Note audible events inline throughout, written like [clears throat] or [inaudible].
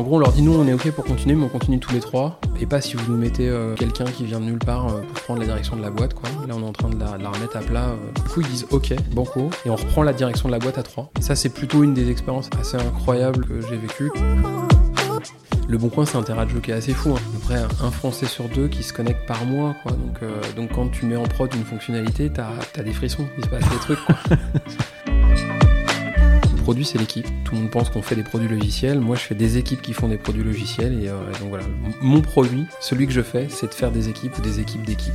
En gros, on leur dit nous, on est ok pour continuer, mais on continue tous les trois. Et pas si vous nous mettez euh, quelqu'un qui vient de nulle part euh, pour prendre la direction de la boîte, quoi. Là, on est en train de la, remettre à plat. euh. Du coup, ils disent ok, banco, et on reprend la direction de la boîte à trois. Et ça, c'est plutôt une des expériences assez incroyables que j'ai vécues. Le Bon Coin, c'est un terrain de jeu qui est assez fou. hein. Après, un Français sur deux qui se connecte par mois, quoi. Donc, euh, donc quand tu mets en prod une fonctionnalité, t'as as des frissons, il se passe des trucs, quoi. [laughs] Le produit, c'est l'équipe. Tout le monde pense qu'on fait des produits logiciels. Moi, je fais des équipes qui font des produits logiciels. Et, euh, donc voilà, mon produit, celui que je fais, c'est de faire des équipes ou des équipes d'équipes.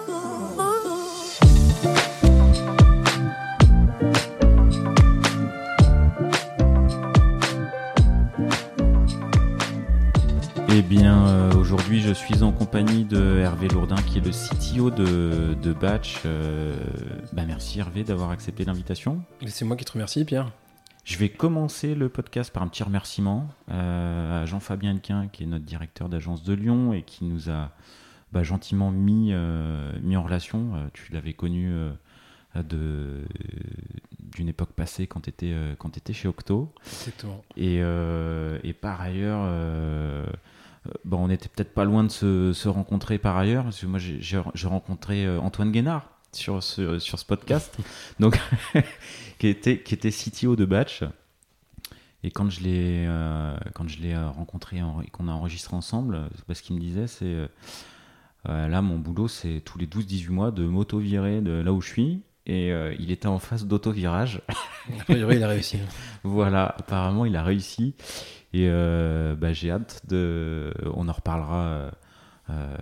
Bien, euh, aujourd'hui, je suis en compagnie de Hervé Lourdin, qui est le CTO de, de Batch. Euh, bah, merci Hervé d'avoir accepté l'invitation. C'est moi qui te remercie, Pierre. Je vais commencer le podcast par un petit remerciement euh, à Jean-Fabien Henquin, qui est notre directeur d'agence de Lyon et qui nous a bah, gentiment mis, mis en relation. Tu l'avais connu de- d'une époque passée quand tu étais, étais chez Octo. Exactement. Et, et par ailleurs, bon, on était peut-être pas loin de se, se rencontrer par ailleurs, parce que moi j'ai- rencontré euh, Antoine Guénard sur ce, sur ce podcast, [laughs] donc, [laughs] qui, était, qui était CTO de Batch. Et quand je l'ai euh, quand je l'ai euh, rencontré en- et qu'on a enregistré ensemble, euh, ce qu'il me disait, c'est euh, euh, là mon boulot, c'est tous les 12-18 mois de m'auto-virer de là où je suis. Et euh, il était en phase d'auto-virage. A priori, il a réussi. [laughs] Voilà, apparemment il a réussi et euh, bah, j'ai hâte de. On en reparlera. euh, euh,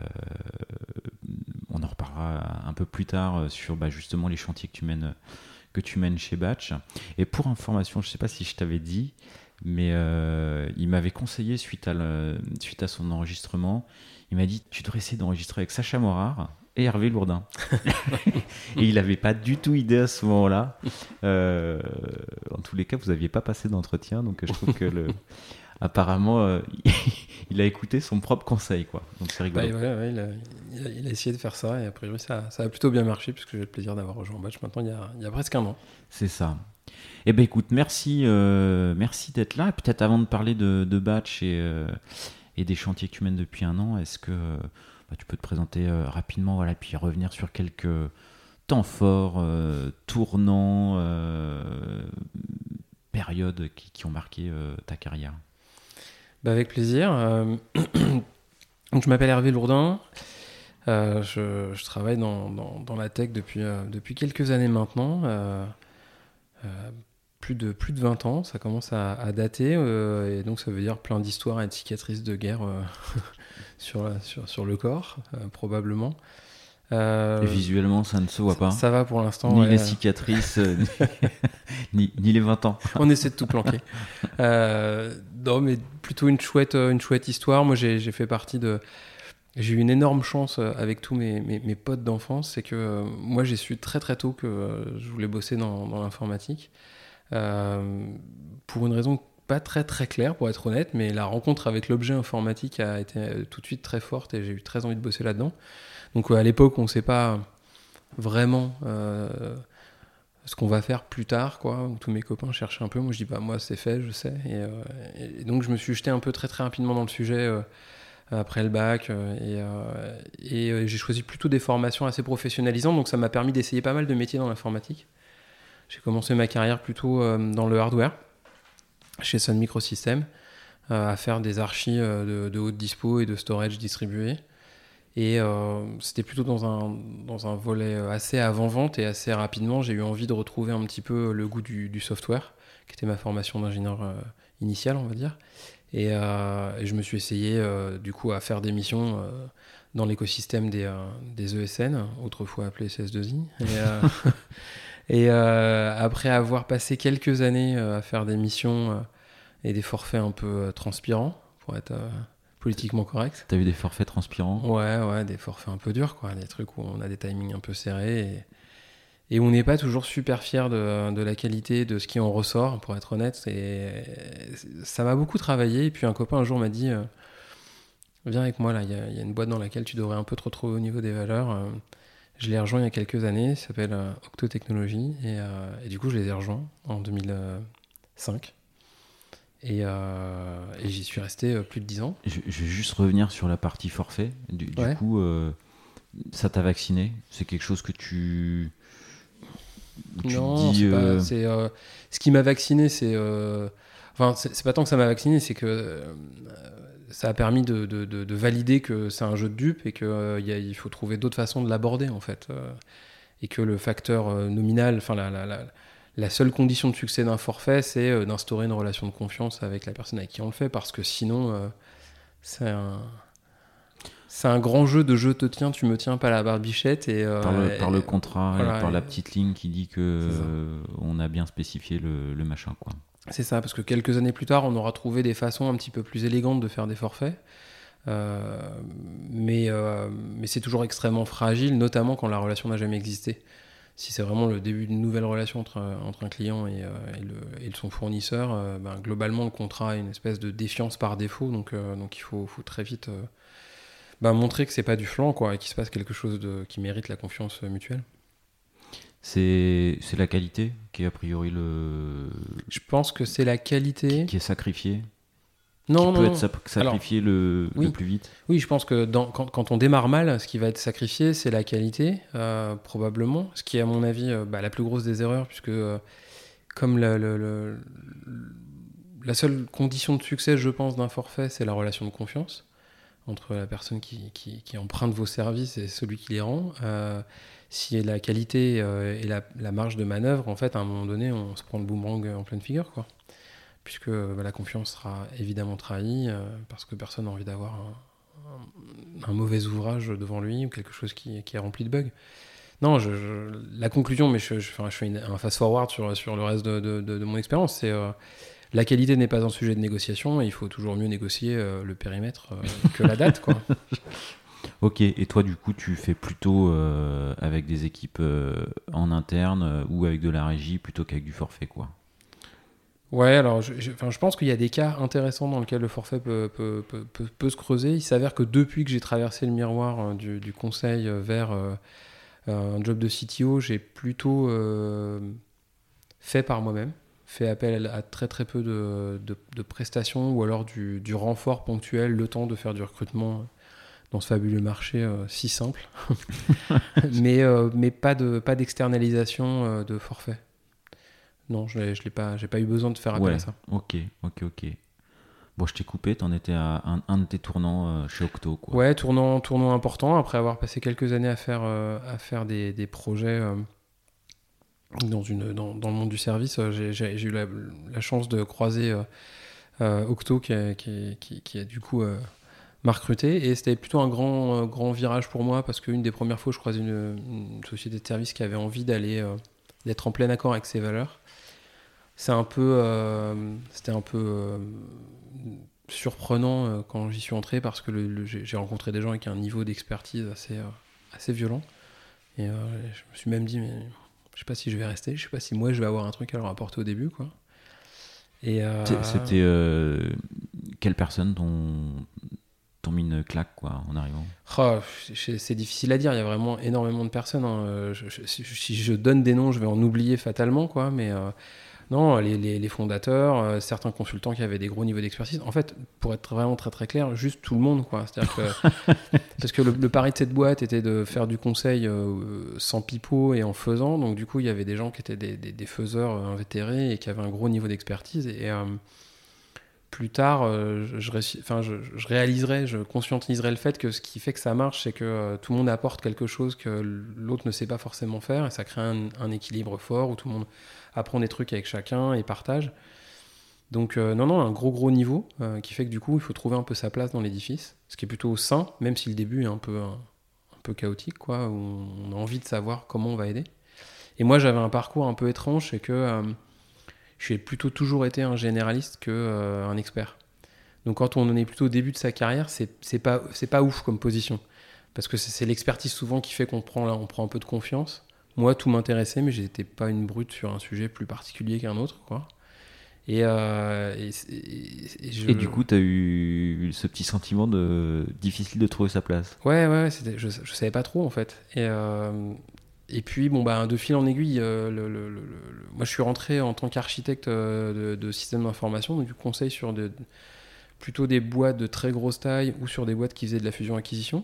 on en reparlera un peu plus tard sur bah, justement les chantiers que tu mènes que tu mènes chez Batch. Et pour information, je sais pas si je t'avais dit, mais il m'avait conseillé suite à suite à son enregistrement, il m'a dit tu devrais essayer d'enregistrer avec Sacha Morard et Hervé Lourdin. [laughs] et il n'avait pas du tout idée à ce moment-là. Euh, en tous les cas, vous n'aviez pas passé d'entretien, donc je trouve que le. [laughs] Apparemment, euh, [laughs] il a écouté son propre conseil, quoi. Donc c'est Bah, rigolo. ouais, ouais, il, a, il a- il a essayé de faire ça et a priori, ça, ça a plutôt bien marché puisque j'ai le plaisir d'avoir rejoint Batch maintenant il y a, il y a presque un an. C'est ça. Eh ben écoute, merci, euh, merci d'être là. Et Peut-être avant de parler de, de Batch et, euh, et des chantiers que tu mènes depuis un an, est-ce que euh, bah, tu peux te présenter euh, rapidement, voilà, puis revenir sur quelques temps forts, euh, tournants, euh, périodes qui, ont marqué ta carrière Bah, avec plaisir. [clears throat] Je m'appelle Hervé Lourdin. Je, travaille dans, la tech depuis, quelques années maintenant. Plus, de, plus de 20 ans, ça commence à, à dater. et donc, ça veut dire plein d'histoires et de cicatrices de guerre [laughs] sur, la- sur, sur le corps, euh, probablement. Euh, Et visuellement, ça ne se voit pas. Ça va pour l'instant. ni ouais. les cicatrices, euh, ni, [laughs] ni les 20 ans. On essaie de tout planquer. [laughs] Euh, non, mais plutôt une chouette, une chouette histoire. Moi, j'ai j'ai fait partie de. J'ai eu une énorme chance avec tous mes, mes, mes potes d'enfance. C'est que moi, j'ai su très très tôt que je voulais bosser dans, dans l'informatique. Pour une raison pas très très claire, pour être honnête, mais la rencontre avec l'objet informatique a été euh, tout de suite très forte et j'ai eu très envie de bosser là-dedans. Donc, euh, à l'époque, on ne sait pas vraiment. euh, ce qu'on va faire plus tard, quoi. Tous mes copains cherchaient un peu. Moi, je dis, bah, moi, c'est fait, je sais. Et, donc, je me suis jeté un peu très, très rapidement dans le sujet après le bac. et j'ai choisi plutôt des formations assez professionnalisantes. Donc, ça m'a permis d'essayer pas mal de métiers dans l'informatique. J'ai commencé ma carrière plutôt dans le hardware, chez Sun Microsystems, euh, à faire des archis euh, de, de haute dispo et de storage distribué. Et euh, c'était plutôt dans un, dans un volet assez avant-vente et assez rapidement, j'ai eu envie de retrouver un petit peu le goût du, du software, qui était ma formation d'ingénieur euh, initiale, on va dire. Et, je me suis essayé du coup à faire des missions dans l'écosystème des, des ESN, autrefois appelés CS2I. Et, euh, [laughs] et, euh, après avoir passé quelques années euh, à faire des missions euh, et des forfaits un peu transpirants, pour être, politiquement correct. T'as eu des forfaits transpirants? Ouais, ouais, des forfaits un peu durs, quoi. Des trucs où on a des timings un peu serrés et, et on n'est pas toujours super fier de, de, la qualité de ce qui en ressort, pour être honnête. Et ça m'a beaucoup travaillé. Et puis un copain un jour m'a dit Viens avec moi, là, il y, y, a une boîte dans laquelle tu devrais un peu te retrouver au niveau des valeurs. Je l'ai rejoint il y a quelques années, ça s'appelle Octo Technologies. Et, et, du coup, je les ai rejoints en 2005. Et, euh, et j'y suis resté euh, plus de 10 ans. Je, je, vais juste revenir sur la partie forfait. Du, du ouais. coup, euh, ça t'a vacciné? C'est quelque chose que tu. tu non, dis, pas, ce qui m'a vacciné, c'est. Enfin, c'est pas tant que ça m'a vacciné, c'est que ça a permis de, de, de, de valider que c'est un jeu de dupe et qu'il faut trouver d'autres façons de l'aborder, en fait. et que le facteur nominal, enfin, la, la, la la seule condition de succès d'un forfait, c'est euh, d'instaurer une relation de confiance avec la personne avec qui on le fait, parce que sinon, euh, c'est un. C'est un grand jeu de je te tiens, tu me tiens pas la barbichette. Et, euh, par, le, et, par, le, contrat, voilà, et par et, la petite ligne qui dit que euh, on a bien spécifié le, le machin. quoi. C'est ça, parce que quelques années plus tard, on aura trouvé des façons un petit peu plus élégantes de faire des forfaits. Euh, mais mais c'est toujours extrêmement fragile, notamment quand la relation n'a jamais existé si c'est vraiment le début d'une nouvelle relation entre, un client et, euh, son fournisseur, euh, ben, globalement, le contrat a une espèce de défiance par défaut. Donc, euh, donc il faut, faut très vite ben, montrer que c'est pas du flanc et qu'il se passe quelque chose de, qui mérite la confiance mutuelle. C'est la qualité qui est a priori le. Je pense que c'est la qualité. Qui, qui est sacrifiée non, qui peut être sacrifié Alors, le, oui. le, plus vite Oui, je pense que dans, quand, quand, on démarre mal, ce qui va être sacrifié, c'est la qualité, euh, probablement. Ce qui est, à mon avis, euh, bah, la plus grosse des erreurs, puisque euh, comme la seule condition de succès, je pense, d'un forfait, c'est la relation de confiance entre la personne qui, qui, emprunte vos services et celui qui les rend. Euh, si la qualité et la, marge de manœuvre, en fait, à un moment donné, on se prend le boomerang en pleine figure, quoi puisque bah, la confiance sera évidemment trahie, euh, parce que personne n'a envie d'avoir un, mauvais ouvrage devant lui ou quelque chose qui, qui est rempli de bugs. Non, la conclusion, mais je, fais un fast-forward sur, sur le reste de, de, mon expérience, c'est euh, la qualité n'est pas un sujet de négociation, et il faut toujours mieux négocier euh, le périmètre euh, que la date. Quoi. [laughs] Ok, et toi du coup tu fais plutôt euh, avec des équipes en interne ou avec de la régie plutôt qu'avec du forfait quoi? Ouais, alors je, je, je pense qu'il y a des cas intéressants dans lesquels le forfait peut, peut, peut, peut se creuser. Il s'avère que depuis que j'ai traversé le miroir du, du, conseil euh, vers euh, un job de CTO, j'ai plutôt euh, fait par moi-même, fait appel à très très peu de, de, de prestations ou alors du, du, renfort ponctuel, le temps de faire du recrutement dans ce fabuleux marché euh, si simple, [laughs] mais, euh, mais pas d'externalisation de, pas de forfait non, je n'ai pas, pas eu besoin de faire appel ouais, à ça. Ok, ok, ok. Bon, je t'ai coupé, tu en étais à un, un, de tes tournants euh, chez Octo. Quoi. Ouais, tournant, tournant important, après avoir passé quelques années à faire, euh, à faire des, des projets euh, dans, le monde du service. Euh, j'ai eu la, chance de croiser euh, euh, Octo qui a, du coup m'a recruté et c'était plutôt un grand, grand virage pour moi parce qu'une des premières fois je croisais une, société de service qui avait envie d'aller d'être en plein accord avec ses valeurs euh, c'était un peu euh, surprenant euh, quand j'y suis entré parce que j'ai rencontré des gens avec un niveau d'expertise assez, euh, assez violent. Et euh, je me suis même dit, mais je sais pas si je vais rester, je sais pas si moi je vais avoir un truc à leur apporter au début, quoi. Et c'était quelle personne dont t'ont mis une claque quoi en arrivant? Oh, C'est difficile à dire, il y a vraiment énormément de personnes. Hein. Je, je, si je donne des noms, je vais en oublier fatalement, quoi. Mais euh, non, les, les, les fondateurs, euh, certains consultants qui avaient des gros niveaux d'expertise. En fait, pour être vraiment très très clair, juste tout le monde, quoi. C'est-à-dire que [laughs] parce que le, le, pari de cette boîte était de faire du conseil euh, sans pipeau et en faisant. Donc du coup, il y avait des gens qui étaient des, des, des faiseurs euh, invétérés et qui avaient un gros niveau d'expertise. Et euh, plus tard, je, je, enfin, je, je, réaliserai, je conscientiserai le fait que ce qui fait que ça marche, c'est que euh, tout le monde apporte quelque chose que l'autre ne sait pas forcément faire, et ça crée un, un, équilibre fort où tout le monde apprend des trucs avec chacun et partage. Donc euh, non, non, un gros gros niveau euh, qui fait que du coup, il faut trouver un peu sa place dans l'édifice, ce qui est plutôt sain, même si le début est un peu, un, un peu chaotique, quoi, où on a envie de savoir comment on va aider. Et moi, j'avais un parcours un peu étrange, c'est que j'ai plutôt toujours été un généraliste qu'un euh, expert. Donc quand on en est plutôt au début de sa carrière, c'est pas, pas ouf comme position. Parce que c'est l'expertise souvent qui fait qu'on prend, prend un peu de confiance. Moi, tout m'intéressait, mais j'étais pas une brute sur un sujet plus particulier qu'un autre. Quoi. Et, euh, et, du coup, tu as eu ce petit sentiment de difficile de trouver sa place. Ouais, ouais, je, je savais pas trop en fait. Et, euh, et puis, bon, bah, de fil en aiguille, euh, le, moi je suis rentré en tant qu'architecte de, de système d'information, donc du conseil sur de, plutôt des boîtes de très grosse taille ou sur des boîtes qui faisaient de la fusion-acquisition.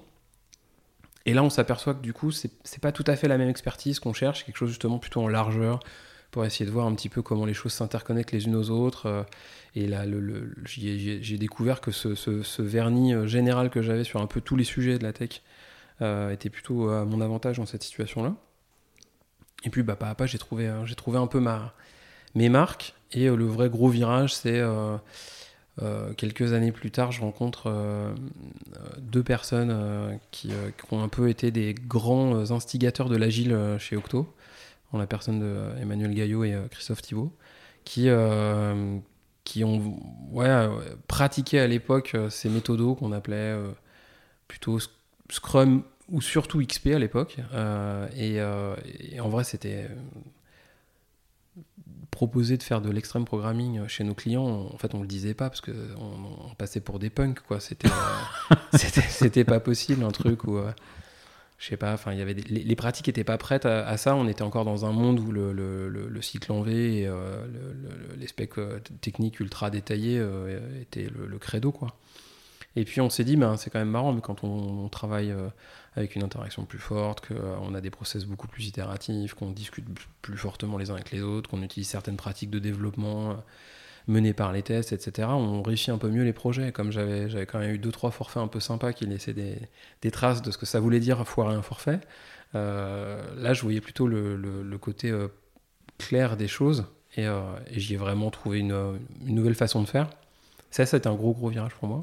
Et là, on s'aperçoit que du coup, c'est pas tout à fait la même expertise qu'on cherche, quelque chose justement plutôt en largeur, pour essayer de voir un petit peu comment les choses s'interconnectent les unes aux autres. Euh, et là, j'ai découvert que ce, vernis euh, général que j'avais sur un peu tous les sujets de la tech euh, était plutôt à mon avantage dans cette situation-là. Et puis, bah, pas à pas, j'ai trouvé, un peu ma, mes marques. Et le vrai gros virage, c'est quelques années plus tard, je rencontre euh, deux personnes euh, qui, ont un peu été des grands instigateurs de l'agile chez Octo, en la personne de Emmanuel Gaillot et Christophe Thibault, qui, qui ont pratiqué à l'époque ces méthodos qu'on appelait plutôt Scrum ou surtout XP à l'époque. et, en vrai, c'était proposer de faire de l'extrême programming chez nos clients, en fait, on le disait pas parce qu'on on passait pour des punks, quoi. C'était, euh, [laughs] c'était, pas possible, un truc où, euh, je sais pas, enfin, il y avait les, pratiques étaient pas prêtes à, ça. On était encore dans un monde où le, le, cycle en V et euh, les specs techniques ultra détaillés étaient le, credo, quoi. Et puis on s'est dit, ben, c'est quand même marrant, mais quand on, travaille euh, avec une interaction plus forte, qu'on a des process beaucoup plus itératifs, qu'on discute plus fortement les uns avec les autres, qu'on utilise certaines pratiques de développement euh, menées par les tests, etc., on réussit un peu mieux les projets. Comme j'avais, j'avais quand même eu deux, trois forfaits un peu sympas qui laissaient des, traces de ce que ça voulait dire foirer un forfait. Euh, là, je voyais plutôt le, côté clair des choses et, j'y ai vraiment trouvé une, une nouvelle façon de faire. Ça, c'était un gros, gros virage pour moi.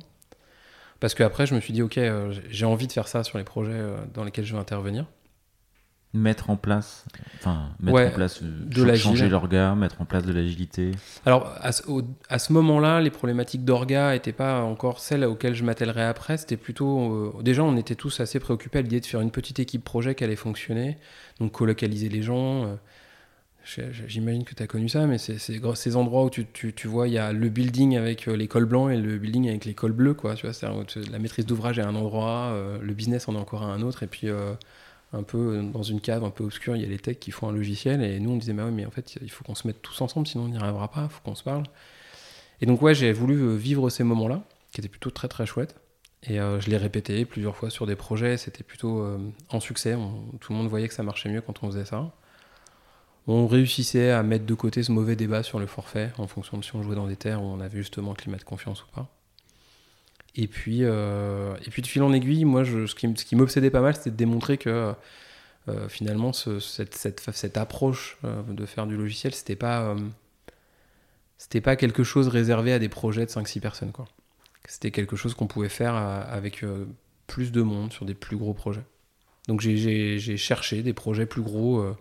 Parce qu'après, je me suis dit, OK, euh, j'ai envie de faire ça sur les projets euh, dans lesquels je vais intervenir. Mettre en place, enfin, mettre en place, euh, de changer l'orga, mettre en place de l'agilité. Alors, à ce, moment-là, les problématiques d'orga n'étaient pas encore celles auxquelles je m'attellerais après. C'était plutôt. déjà, on était tous assez préoccupés à l'idée de faire une petite équipe projet qui allait fonctionner. Donc, colocaliser les gens. J'imagine que tu as connu ça, mais c'est ces endroits où tu, vois, il y a le building avec euh, les cols blancs et le building avec les cols bleus. Quoi, tu vois, la maîtrise d'ouvrage est un endroit, euh, le business en est encore à un autre, et puis euh, un peu dans une cave un peu obscure, il y a les techs qui font un logiciel, et nous on disait, bah oui, mais en fait, il faut qu'on se mette tous ensemble, sinon on n'y arrivera pas, il faut qu'on se parle. Et donc, ouais, j'ai voulu vivre ces moments-là, qui étaient plutôt très très chouettes. Et je l'ai répété plusieurs fois sur des projets, c'était plutôt en succès. tout le monde voyait que ça marchait mieux quand on faisait ça on réussissait à mettre de côté ce mauvais débat sur le forfait en fonction de si on jouait dans des terres où on avait justement un climat de confiance ou pas. Et puis, euh, et puis de fil en aiguille, moi, ce qui, m'obsédait pas mal, c'était de démontrer que euh, finalement, cette, cette, approche euh, de faire du logiciel, c'était pas, pas quelque chose réservé à des projets de 5-6 personnes. C'était quelque chose qu'on pouvait faire avec plus de monde sur des plus gros projets. Donc j'ai, cherché des projets plus gros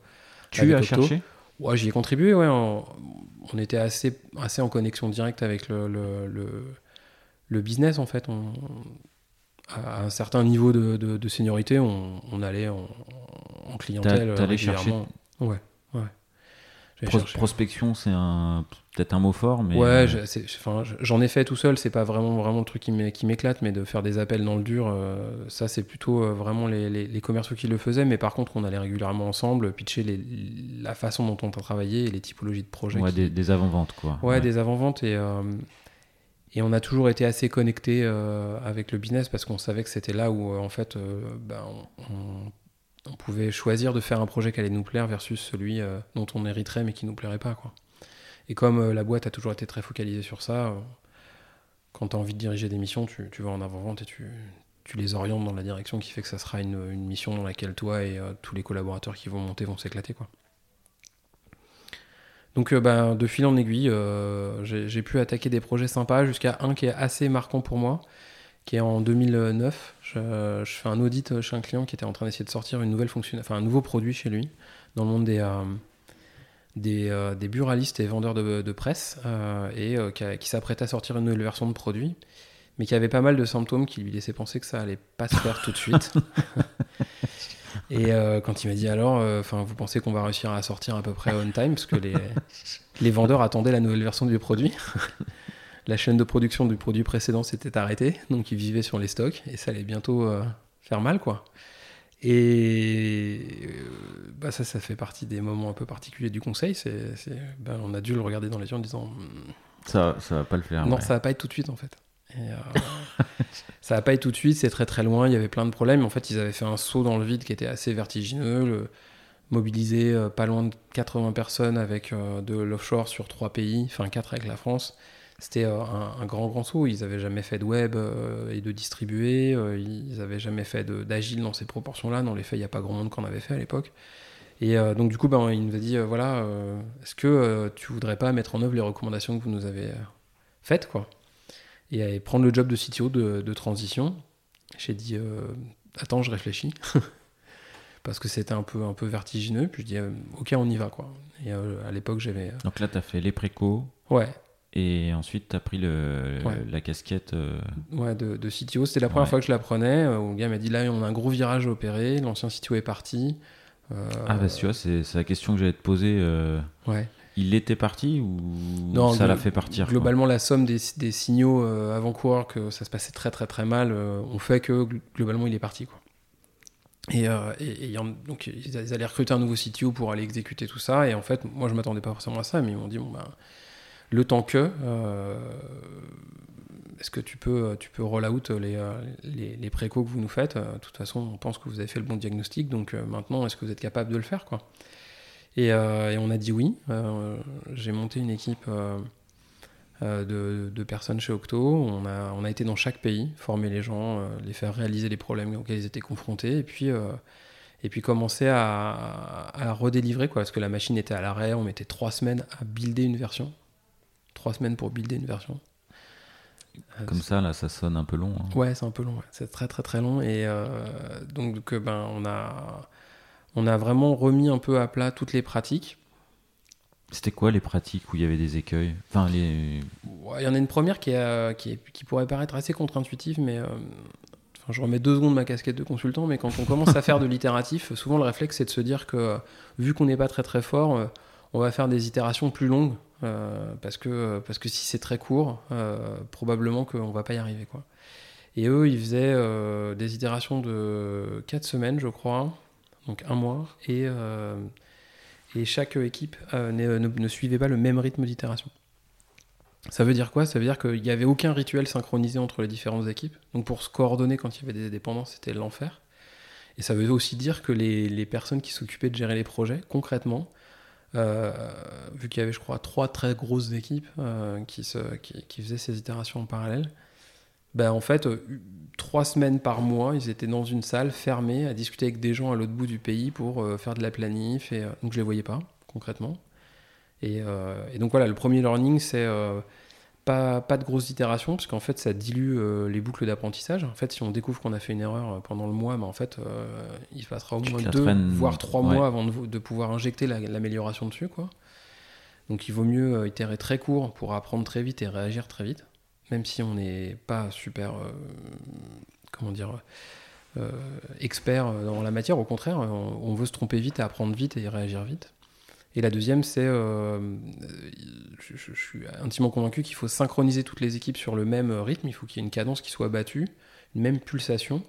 tu as cherché Ouais, j'y ai contribué, ouais. On, était assez, assez en connexion directe avec le, le, business, en fait. On, à un certain niveau de, de, seniorité, on, on, allait en, en clientèle. T'allais chercher Ouais, ouais prospection, c'est un peut-être un mot fort, mais ouais, j'en ai fait tout seul. C'est pas vraiment vraiment le truc qui m'éclate, mais de faire des appels dans le dur, euh, ça c'est plutôt euh, vraiment les, les, commerciaux qui le faisaient. Mais par contre, on allait régulièrement ensemble pitcher les, la façon dont on a travaillé et les typologies de projets. Ouais, des, avant-ventes quoi. Ouais, des avant-ventes et euh, et on a toujours été assez connecté avec le business parce qu'on savait que c'était là où en fait, ben, on on pouvait choisir de faire un projet qui allait nous plaire versus celui euh, dont on hériterait mais qui nous plairait pas. Et comme euh, la boîte a toujours été très focalisée sur ça, euh, quand tu as envie de diriger des missions, tu, vas en avant-vente et tu, les orientes dans la direction qui fait que ça sera une, mission dans laquelle toi et tous les collaborateurs qui vont monter vont s'éclater. Donc ben, de fil en aiguille, j'ai pu attaquer des projets sympas jusqu'à un qui est assez marquant pour moi, qui est en 2009. Je, fais un audit chez un client qui était en train d'essayer de sortir une nouvelle fonction, enfin un nouveau produit chez lui dans le monde des, euh, des, euh, des buralistes et vendeurs de, de presse euh, et qui, qui s'apprêtait à sortir une nouvelle version de produit, mais qui avait pas mal de symptômes qui lui laissaient penser que ça allait pas se faire tout de suite. [laughs] et quand il m'a dit alors, enfin, vous pensez qu'on va réussir à sortir à peu près on time parce que les, les vendeurs attendaient la nouvelle version du produit? La chaîne de production du produit précédent s'était arrêtée, donc ils vivaient sur les stocks et ça allait bientôt euh, faire mal, quoi. Et euh, bah ça, ça fait partie des moments un peu particuliers du conseil. C'est, c'est- ben, on a dû le regarder dans les yeux en disant Hmm, Ça, ça va pas le faire. non, ouais. ça va pas être tout de suite en fait. Et, euh, [laughs] ça va pas être tout de suite, c'est très très loin, il y avait plein de problèmes. En fait, ils avaient fait un saut dans le vide qui était assez vertigineux, le, mobiliser euh, pas loin de 80 personnes avec euh, de l'offshore sur trois pays, enfin quatre avec la France. C'était euh, un, un grand grand saut. Ils avaient jamais fait de web euh, et de distribuer, euh, ils avaient jamais fait de- d'agile dans ces proportions-là. Dans les faits, il n'y a pas grand monde qu'on avait fait à l'époque. Et euh, donc du coup, ben, il nous a dit euh, voilà, euh, est-ce que tu voudrais pas mettre en œuvre les recommandations que vous nous avez faites, quoi? Et prendre le job de CTO de, de transition. J'ai dit attends, je réfléchis [laughs] parce que c'était un peu un peu vertigineux. Puis je dis ok, on y va quoi. Et à l'époque, j'avais Donc là, tu as fait les précos ouais et ensuite tu as pris le, Ouais. la casquette. euh, ouais de, de CTO. C'était la première Ouais. fois que je la prenais. Euh, Le gars m'a dit là, on a un gros virage à opérer. L'ancien CTO est parti. Euh, Ah, bah tu vois, c'est la question que j'allais te poser. euh, ouais. Il était parti ou Non, ça l'a fait partir Globalement, la somme des, des signaux avant-coureurs que ça se passait très très très mal ont fait que gl- globalement il est parti. Quoi. Et, euh, et- donc ils ils allaient recruter un nouveau CTO pour aller exécuter tout ça. Et en fait, moi je m'attendais pas forcément à ça, mais ils m'ont dit bon ben, le temps que, euh, est-ce que tu peux, tu peux roll out les, euh, les, les que vous nous faites? De toute façon, on pense que vous avez fait le bon diagnostic, donc euh, maintenant, est-ce que vous êtes capable de le faire quoi? Et, on a dit oui. J'ai monté une équipe de, personnes chez Octo. On a, été dans chaque pays, former les gens, les faire réaliser les problèmes auxquels ils étaient confrontés, et puis, et puis commencer à, à redélivrer, quoi, parce que la machine était à l'arrêt. On mettait trois semaines à builder une version. Trois semaines pour builder une version. Euh, Comme ça, là, ça sonne un peu long. hein. Ouais, c'est un peu long. ouais. C'est très très très long. Et euh, donc, ben, on a, on a vraiment remis un peu à plat toutes les pratiques. C'était quoi les pratiques où il y avait des écueils? Enfin, les. Ouais, Il y en a une première qui, est, euh, qui, est- qui pourrait paraître assez contre-intuitive, mais euh, enfin, je remets deux secondes ma casquette de consultant, mais quand on commence à faire de l'itératif, souvent le réflexe c'est de se dire que vu qu'on n'est pas très très fort, on va faire des itérations plus longues, parce, que, parce que si c'est très court, euh, probablement qu'on va pas y arriver. Quoi. Et eux, ils faisaient euh, des itérations de 4 semaines, je crois, donc un mois, et, euh, et chaque équipe euh, ne, suivait pas le même rythme d'itération. Ça veut dire quoi? Ça veut dire qu'il n'y avait aucun rituel synchronisé entre les différentes équipes. Donc pour se coordonner quand il y avait des dépendances, c'était l'enfer. Et ça veut aussi dire que les, les personnes qui s'occupaient de gérer les projets, concrètement, euh, vu qu'il y avait, je crois, trois très grosses équipes euh, qui, faisaient ces itérations en parallèle, ben, en fait, euh, trois semaines par mois, ils étaient dans une salle fermée à discuter avec des gens à l'autre bout du pays pour euh, faire de la planif. Euh, donc je les voyais pas, concrètement. Et, euh, donc voilà, le premier learning, c'est euh, pas, pas de grosses itérations, parce qu'en fait, ça dilue euh, les boucles d'apprentissage. En fait, si on découvre qu'on a fait une erreur euh, pendant le mois, ben, en fait, euh, il passera au Tu moins deux, voire trois ouais. mois avant de, de pouvoir injecter la- l'amélioration dessus. Quoi. Donc il vaut mieux itérer très court pour apprendre très vite et réagir très vite, même si on n'est pas super, comment dire, expert dans la matière. Au contraire, on, on veut se tromper vite et apprendre vite et réagir vite. Et la deuxième, c'est, euh, je, suis intimement convaincu qu'il faut synchroniser toutes les équipes sur le même rythme. Il faut qu'il y ait une cadence qui soit battue, une même pulsation,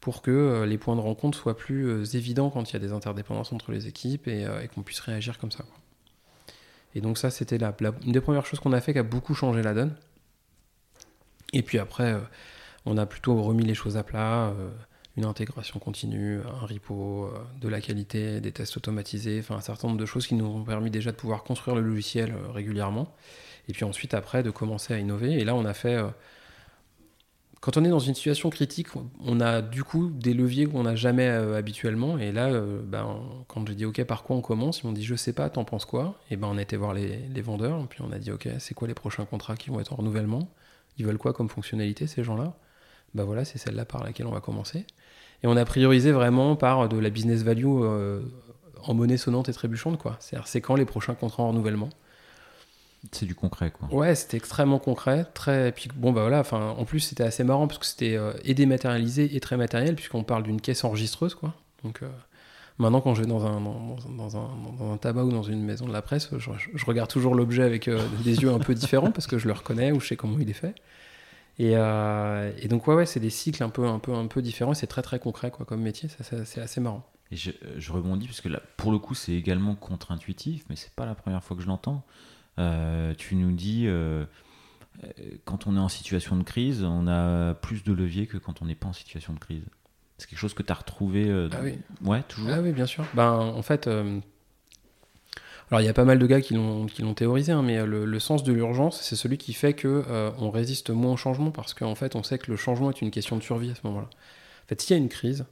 pour que euh, les points de rencontre soient plus euh, évidents quand il y a des interdépendances entre les équipes et, qu'on puisse réagir comme ça. Et donc ça, c'était la, une des premières choses qu'on a fait qui a beaucoup changé la donne. Et puis après, on a plutôt remis les choses à plat, une intégration continue, un repo, euh, de la qualité, des tests automatisés, enfin un certain nombre de choses qui nous ont permis déjà de pouvoir construire le logiciel euh, régulièrement. Et puis ensuite, après, de commencer à innover. Et là, on a fait... euh, quand on est dans une situation critique, on a du coup des leviers qu'on n'a jamais habituellement. Et là, ben, quand j'ai dit OK, par quoi on commence, ils m'ont dit je sais pas, t'en penses quoi? Et ben on a été voir les, vendeurs, puis on a dit OK, c'est quoi les prochains contrats qui vont être en renouvellement? Ils veulent quoi comme fonctionnalité ces gens-là? Ben voilà, c'est celle-là par laquelle on va commencer. Et on a priorisé vraiment par de la business value euh, en monnaie sonnante et trébuchante, quoi. C'est-à-dire, c'est quand les prochains contrats en renouvellement C'est du concret, quoi. Ouais, c'était extrêmement concret, très. Puis bon, bah voilà. Enfin, en plus, c'était assez marrant parce que c'était euh, et dématérialisé et très matériel puisqu'on parle d'une caisse enregistreuse, quoi. Donc euh, maintenant, quand je vais dans un dans, dans un dans un tabac ou dans une maison de la presse, je, je regarde toujours l'objet avec euh, des yeux un peu différents parce que je le reconnais ou je sais comment il est fait. Et, euh, et donc ouais, ouais, c'est des cycles un peu un peu un peu différents. C'est très très concret, quoi, comme métier. C'est assez marrant. Et je, je rebondis parce que là, pour le coup, c'est également contre-intuitif, mais c'est pas la première fois que je l'entends. Euh, tu nous dis, euh, euh, quand on est en situation de crise, on a plus de levier que quand on n'est pas en situation de crise. C'est quelque chose que tu as retrouvé. euh, Ah oui. Ouais, toujours. Ah oui, bien sûr. Ben, en fait, euh, alors il y a pas mal de gars qui l'ont qui l'ont théorisé, hein, mais le, le sens de l'urgence, c'est celui qui fait que euh, on résiste moins au changement parce qu'en fait, on sait que le changement est une question de survie à ce moment-là. En fait, s'il y a une crise,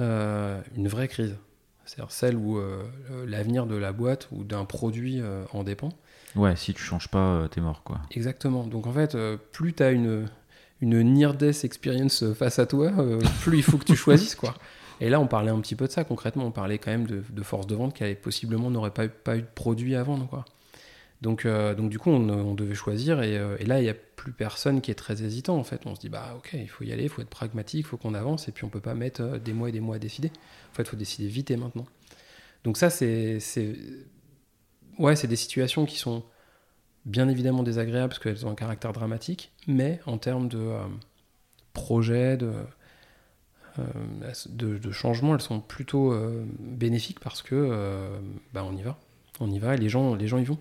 euh, une vraie crise, c'est-à-dire celle où euh, l'avenir de la boîte ou d'un produit euh, en dépend. Ouais, si tu changes pas, euh, t'es mort, quoi. Exactement. Donc en fait, euh, plus tu as une, une near-death experience face à toi, euh, plus il faut que tu choisisses, quoi. [laughs] Et là, on parlait un petit peu de ça concrètement. On parlait quand même de, de force de vente qui avait possiblement n'aurait pas, pas eu de produit à vendre, quoi. Donc, euh, donc du coup, on, devait choisir. Et, euh, là, il n'y a plus personne qui est très hésitant, en fait. On se dit, bah ok, il faut y aller, il faut être pragmatique, il faut qu'on avance. Et puis, on peut pas mettre euh, des mois et des mois à décider. En fait, il faut décider vite et maintenant. Donc ça, c'est... Ouais, c'est des situations qui sont bien évidemment désagréables parce qu'elles ont un caractère dramatique, mais en termes de euh, projet, de, de, de changement, elles sont plutôt euh, bénéfiques parce que euh, bah, on y va. On y va et les gens, les gens y vont.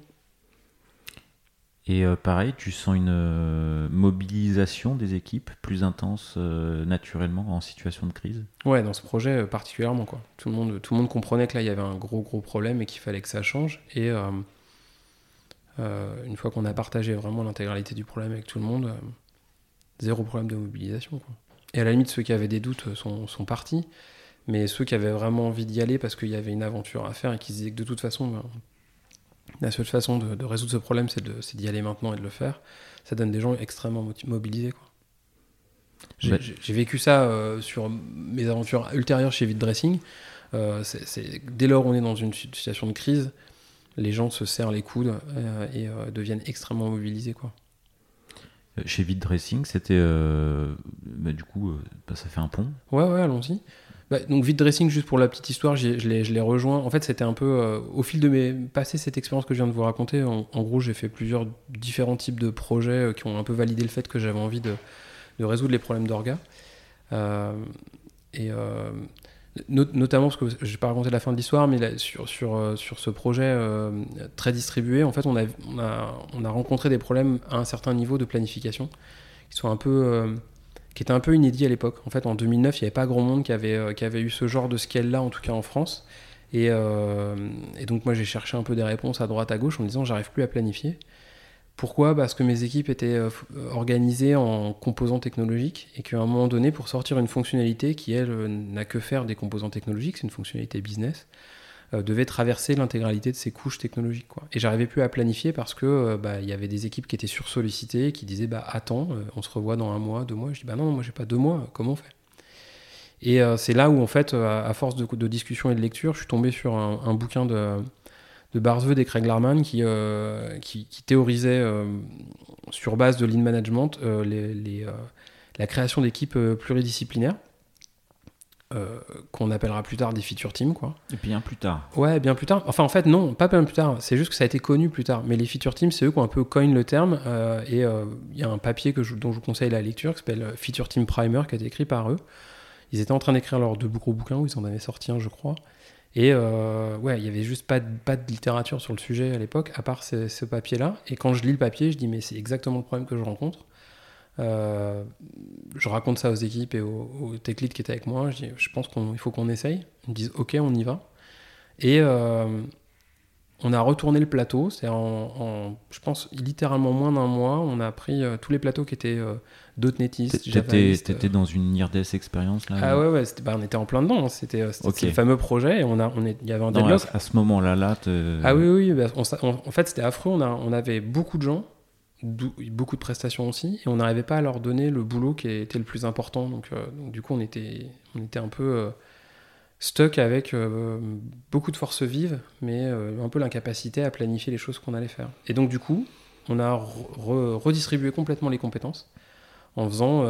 Et euh, pareil, tu sens une euh, mobilisation des équipes plus intense euh, naturellement en situation de crise? Ouais, dans ce projet euh, particulièrement, quoi. Tout le monde, tout le monde comprenait que là, il y avait un gros, gros problème et qu'il fallait que ça change. Et euh, euh, une fois qu'on a partagé vraiment l'intégralité du problème avec tout le monde, euh, zéro problème de mobilisation, quoi. Et à la limite, ceux qui avaient des doutes euh, sont, sont partis. Mais ceux qui avaient vraiment envie d'y aller parce qu'il y avait une aventure à faire et qui se disaient que de toute façon, ben, la seule façon de, de résoudre ce problème, c'est d'y aller maintenant et de le faire, ça donne des gens extrêmement mobilisés. J'ai vécu ça euh, sur mes aventures ultérieures chez Vite Dressing. Euh, dès lors on est dans une situation de crise, les gens se serrent les coudes euh, et deviennent extrêmement mobilisés. Quoi. Chez Vide Dressing, c'était. euh, bah, du coup, euh, bah, ça fait un pont. Ouais, ouais, allons-y. Bah, donc Vite Dressing, juste pour la petite histoire, je l'ai rejoint. En fait, c'était un peu euh, au fil de mes passé cette expérience que je viens de vous raconter. En, gros, j'ai fait plusieurs différents types de projets qui ont un peu validé le fait que j'avais envie de, résoudre les problèmes d'orga. Not- notamment parce que je vais pas raconter la fin de l'histoire, mais sur, sur, euh, sur ce projet euh, très distribué, en fait, on a, on, a, on a rencontré des problèmes à un certain niveau de planification qui sont un peu euh, qui était un peu inédit à l'époque. En fait, en 2009, il n'y avait pas grand monde qui avait, qui avait eu ce genre de scale-là, en tout cas en France. Et, et donc, moi, j'ai cherché un peu des réponses à droite, à gauche, en me disant, j'arrive plus à planifier. Pourquoi? Parce que mes équipes étaient euh, f- organisées en composants technologiques et qu'à un moment donné, pour sortir une fonctionnalité qui, elle, euh, n'a que faire des composants technologiques, c'est une fonctionnalité business, euh, devait traverser l'intégralité de ces couches technologiques. Et j'arrivais plus à planifier parce que euh, bah, y avait des équipes qui étaient sursollicitées, qui disaient bah attends, euh, on se revoit dans un mois, deux mois. Je dis bah non, moi j'ai pas deux mois, comment on fait? Et euh, c'est là où en fait, euh, à force de, discussion et de lecture, je suis tombé sur un bouquin de, de Barzved et Craig Larman qui, euh, qui, qui théorisait euh, sur base de lean management euh, les, les, euh, la création d'équipes pluridisciplinaires. euh, qu'on appellera plus tard des feature teams quoi. Et un plus tard. Ouais, bien plus tard. Enfin, en fait, non, pas bien plus tard. C'est juste que ça a été connu plus tard. Mais les feature teams, c'est eux qui ont un peu coin le terme. euh, et euh, il y a un papier que je- dont je vous conseille la lecture qui s'appelle Feature Team Primer, qui a été écrit par eux. Ils étaient en train d'écrire leurs deux gros bouquins, où ils en avaient sorti un, je crois. Et euh, ouais, il y avait juste pas de, pas de littérature sur le sujet à l'époque, à part ce, papier-là. Et quand je lis le papier, je dis, mais c'est exactement le problème que je rencontre. Euh, je raconte ça aux équipes et aux, tech leads qui étaient avec moi. Je dis, je pense qu'il faut qu'on essaye. Ils me disent, ok, on y va. Et euh, on a retourné le plateau. C'est en, en, je pense, littéralement moins d'un mois. On a pris tous les plateaux qui étaient euh, .NETistes, T'étais Javaistes, t'étais dans une near-death expérience là ah ouais, ouais, bah, on était en plein dedans. C'était euh, c'était Ok. le fameux projet et on a, on est, il y avait un Non, à, à ce moment-là, là, Ah oui, oui, bah, on s'a- on- en fait, c'était affreux. On, a, on avait beaucoup de gens, beaucoup de prestations aussi, et on n'arrivait pas à leur donner le boulot qui était le plus important. Donc, euh, donc du coup, on était, on était un peu. euh, stuck avec beaucoup de force vive, mais un peu l'incapacité à planifier les choses qu'on allait faire. Et donc du coup, on a redistribué complètement les compétences en faisant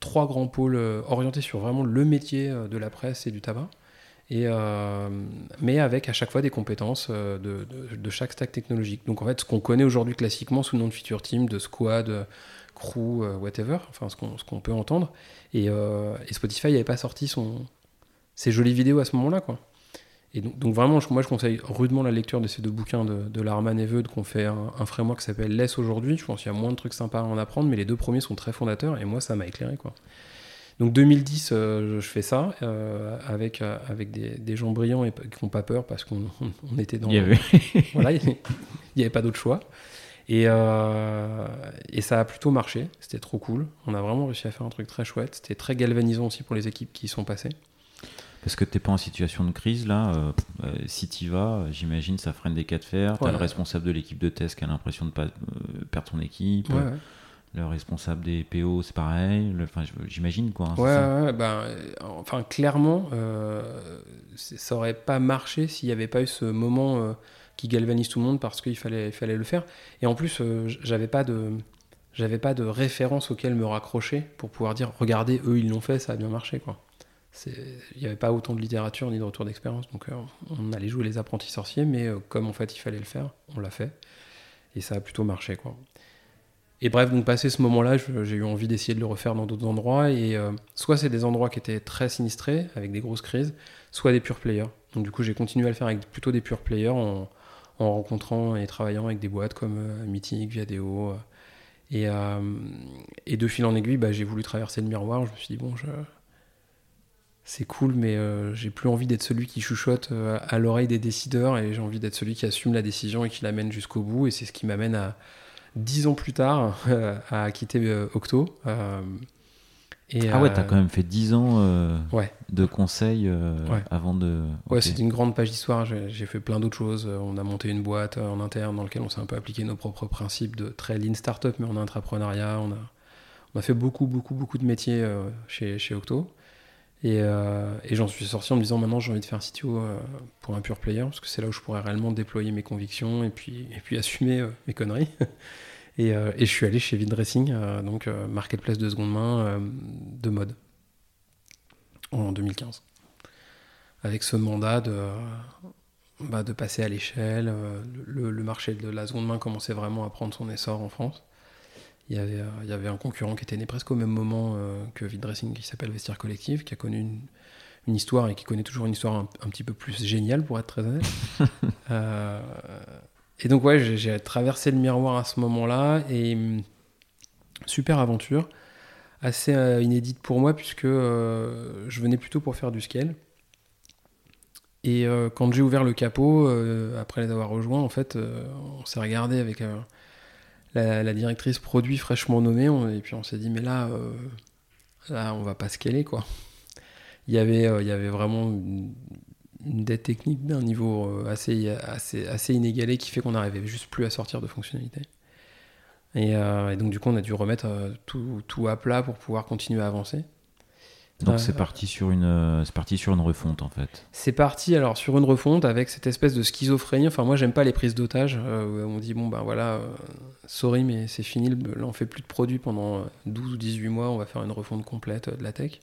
trois grands pôles orientés sur vraiment le métier de la presse et du tabac. Et, mais avec à chaque fois des compétences de, chaque stack technologique. Donc en fait, ce qu'on connaît aujourd'hui classiquement sous le nom de feature team, de squad, crew, whatever, enfin ce qu'on peut entendre. Et, Spotify n'avait pas sorti ses jolies vidéos à ce moment-là, quoi. Et donc, donc, vraiment, moi je conseille rudement la lecture de ces deux bouquins de, de Larman et Veud qu'on fait un, framework qui s'appelle Less aujourd'hui. Je pense qu'il y a moins de trucs sympas à en apprendre, mais les deux premiers sont très fondateurs et moi ça m'a éclairé, quoi. Donc 2010, euh, je fais ça euh, avec, euh, avec des, des, gens brillants et qui n'ont pas peur parce qu'on on, était dans. Il y avait. [laughs] voilà, il n'y avait pas d'autre choix. Et, et, ça a plutôt marché. C'était trop cool. On a vraiment réussi à faire un truc très chouette. C'était très galvanisant aussi pour les équipes qui y sont passées. Parce que tu n'es pas en situation de crise là. Euh, euh, si tu vas, j'imagine, ça freine des cas de fer. Tu as le responsable de l'équipe de test qui a l'impression de pas euh, perdre son équipe. Le responsable des PO, c'est pareil. Enfin, j'imagine quoi. Hein, ouais, ben, enfin, clairement, ça aurait pas marché s'il n'y avait pas eu ce moment qui galvanise tout le monde parce qu'il fallait, il fallait le faire. Et en plus, j'avais pas de j'avais pas de référence auquel me raccrocher pour pouvoir dire regardez eux ils l'ont fait ça a bien marché quoi il n'y avait pas autant de littérature ni de retour d'expérience, donc euh, on allait jouer les apprentis sorciers, mais euh, comme en fait il fallait le faire, on l'a fait, et ça a plutôt marché quoi. Et bref, donc passé ce moment-là, j'ai eu envie d'essayer de le refaire dans d'autres endroits, et euh, soit c'est des endroits qui étaient très sinistrés, avec des grosses crises, soit des pure players. Donc du coup j'ai continué à le faire avec plutôt des pure players en, rencontrant et travaillant avec des boîtes comme Mythic, Viadeo, et, et de fil en aiguille, bah, j'ai voulu traverser le miroir, je me suis dit bon je c'est cool, mais euh, j'ai plus envie d'être celui qui chuchote euh, à l'oreille des décideurs et j'ai envie d'être celui qui assume la décision et qui l'amène jusqu'au bout. Et c'est ce qui m'amène à dix ans plus tard [laughs] à quitter euh, Octo. Et, ah ouais, t'as quand même fait dix ans de conseils avant de. Ouais, c'est une grande page d'histoire. J'ai fait plein d'autres choses. On a monté une boîte en interne dans laquelle on s'est un peu appliqué nos propres principes de très lean startup, mais en entrepreneuriat. On a, on a fait beaucoup, beaucoup, beaucoup de métiers chez, chez Octo. Euh, et, j'en suis sorti en me disant maintenant j'ai envie de faire un CTO euh, pour un pure player, parce que c'est là où je pourrais réellement déployer mes convictions et puis, et puis assumer euh, mes conneries. [laughs] et, je suis allé chez Dressing, donc marketplace de seconde main de mode, en 2015. Avec ce mandat de, bah, de passer à l'échelle, le, le, marché de la seconde main commençait vraiment à prendre son essor en France. Il y, avait, euh, il y avait un concurrent qui était né presque au même moment euh, que Dressing qui s'appelle Vestiaire Collectif, qui a connu une, une, histoire et qui connaît toujours une histoire un, petit peu plus géniale, pour être très honnête. [laughs] Euh, et donc, ouais, j'ai traversé le miroir à ce moment-là et hum, super aventure, assez inédite pour moi, puisque je venais plutôt pour faire du scale. Et quand j'ai ouvert le capot, après les avoir rejoints, en fait, on s'est regardé avec la, directrice produit fraîchement nommée, et puis on s'est dit, mais là, euh, là, on va pas scaler, quoi. Il y avait, euh, il y avait vraiment une, dette technique d'un niveau euh, assez, assez, inégalé qui fait qu'on n'arrivait juste plus à sortir de fonctionnalités. Et, donc, du coup, on a dû remettre tout à plat pour pouvoir continuer à avancer. Donc c'est parti sur une euh, c'est parti sur une refonte en fait. C'est parti alors sur une refonte avec cette espèce de schizophrénie. Enfin moi j'aime pas les prises d'otages. Euh, on dit bon ben voilà, euh, sorry mais c'est fini. Là on fait plus de produits pendant 12 ou 18 mois. On va faire une refonte complète de la tech.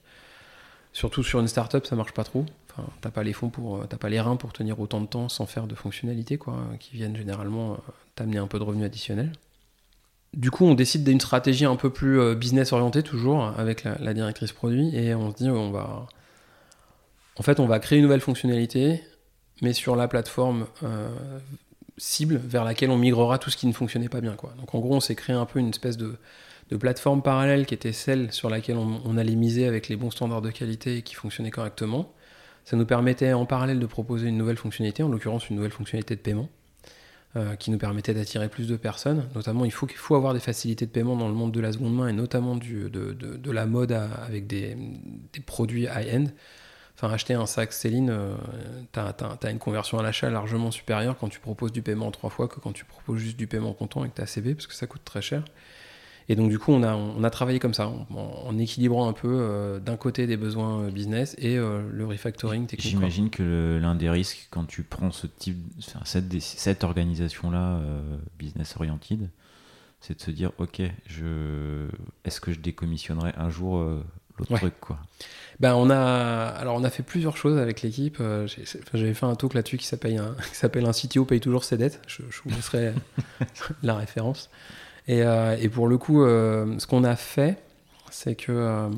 Surtout sur une startup ça marche pas trop. Enfin t'as pas les fonds pour t'as pas les reins pour tenir autant de temps sans faire de fonctionnalités quoi, qui viennent généralement t'amener un peu de revenus additionnels. Du coup, on décide d'une stratégie un peu plus euh, business orientée, toujours, avec la, directrice produit, et on se dit, on va. Créer une nouvelle fonctionnalité, mais sur la plateforme euh, cible vers laquelle on migrera tout ce qui ne fonctionnait pas bien. Donc, en gros, on s'est créé un peu une espèce de, plateforme parallèle qui était celle sur laquelle on, on, allait miser avec les bons standards de qualité et qui fonctionnait correctement. Ça nous permettait en parallèle de proposer une nouvelle fonctionnalité, en l'occurrence une nouvelle fonctionnalité de paiement. Euh, qui nous permettait d'attirer plus de personnes. Notamment, il faut, faut avoir des facilités de paiement dans le monde de la seconde main et notamment de, de, la mode avec des, des produits high-end. Enfin, acheter un sac Céline, euh, tu as, une conversion à l'achat largement supérieure quand tu proposes du paiement en trois fois que quand tu proposes juste du paiement comptant avec ta CB, parce que ça coûte très cher. Et donc, du coup, on a, on a travaillé comme ça, en, équilibrant un peu d'un côté des besoins business et le refactoring technique. J'imagine que l'un des risques quand tu prends ce type, cette, cette organisation-là, business oriented, c'est de se dire, ok, je, est-ce que je décommissionnerai un jour l'autre truc, quoi? Ben, on a, alors on a fait plusieurs choses avec l'équipe. Euh, j'avais fait un talk là-dessus qui s'appelle un, [laughs] qui s'appelle un CTO paye toujours ses dettes. Je, vous laisserai [laughs] la référence. Et, euh, et, pour le coup, euh, ce qu'on a fait, c'est que un,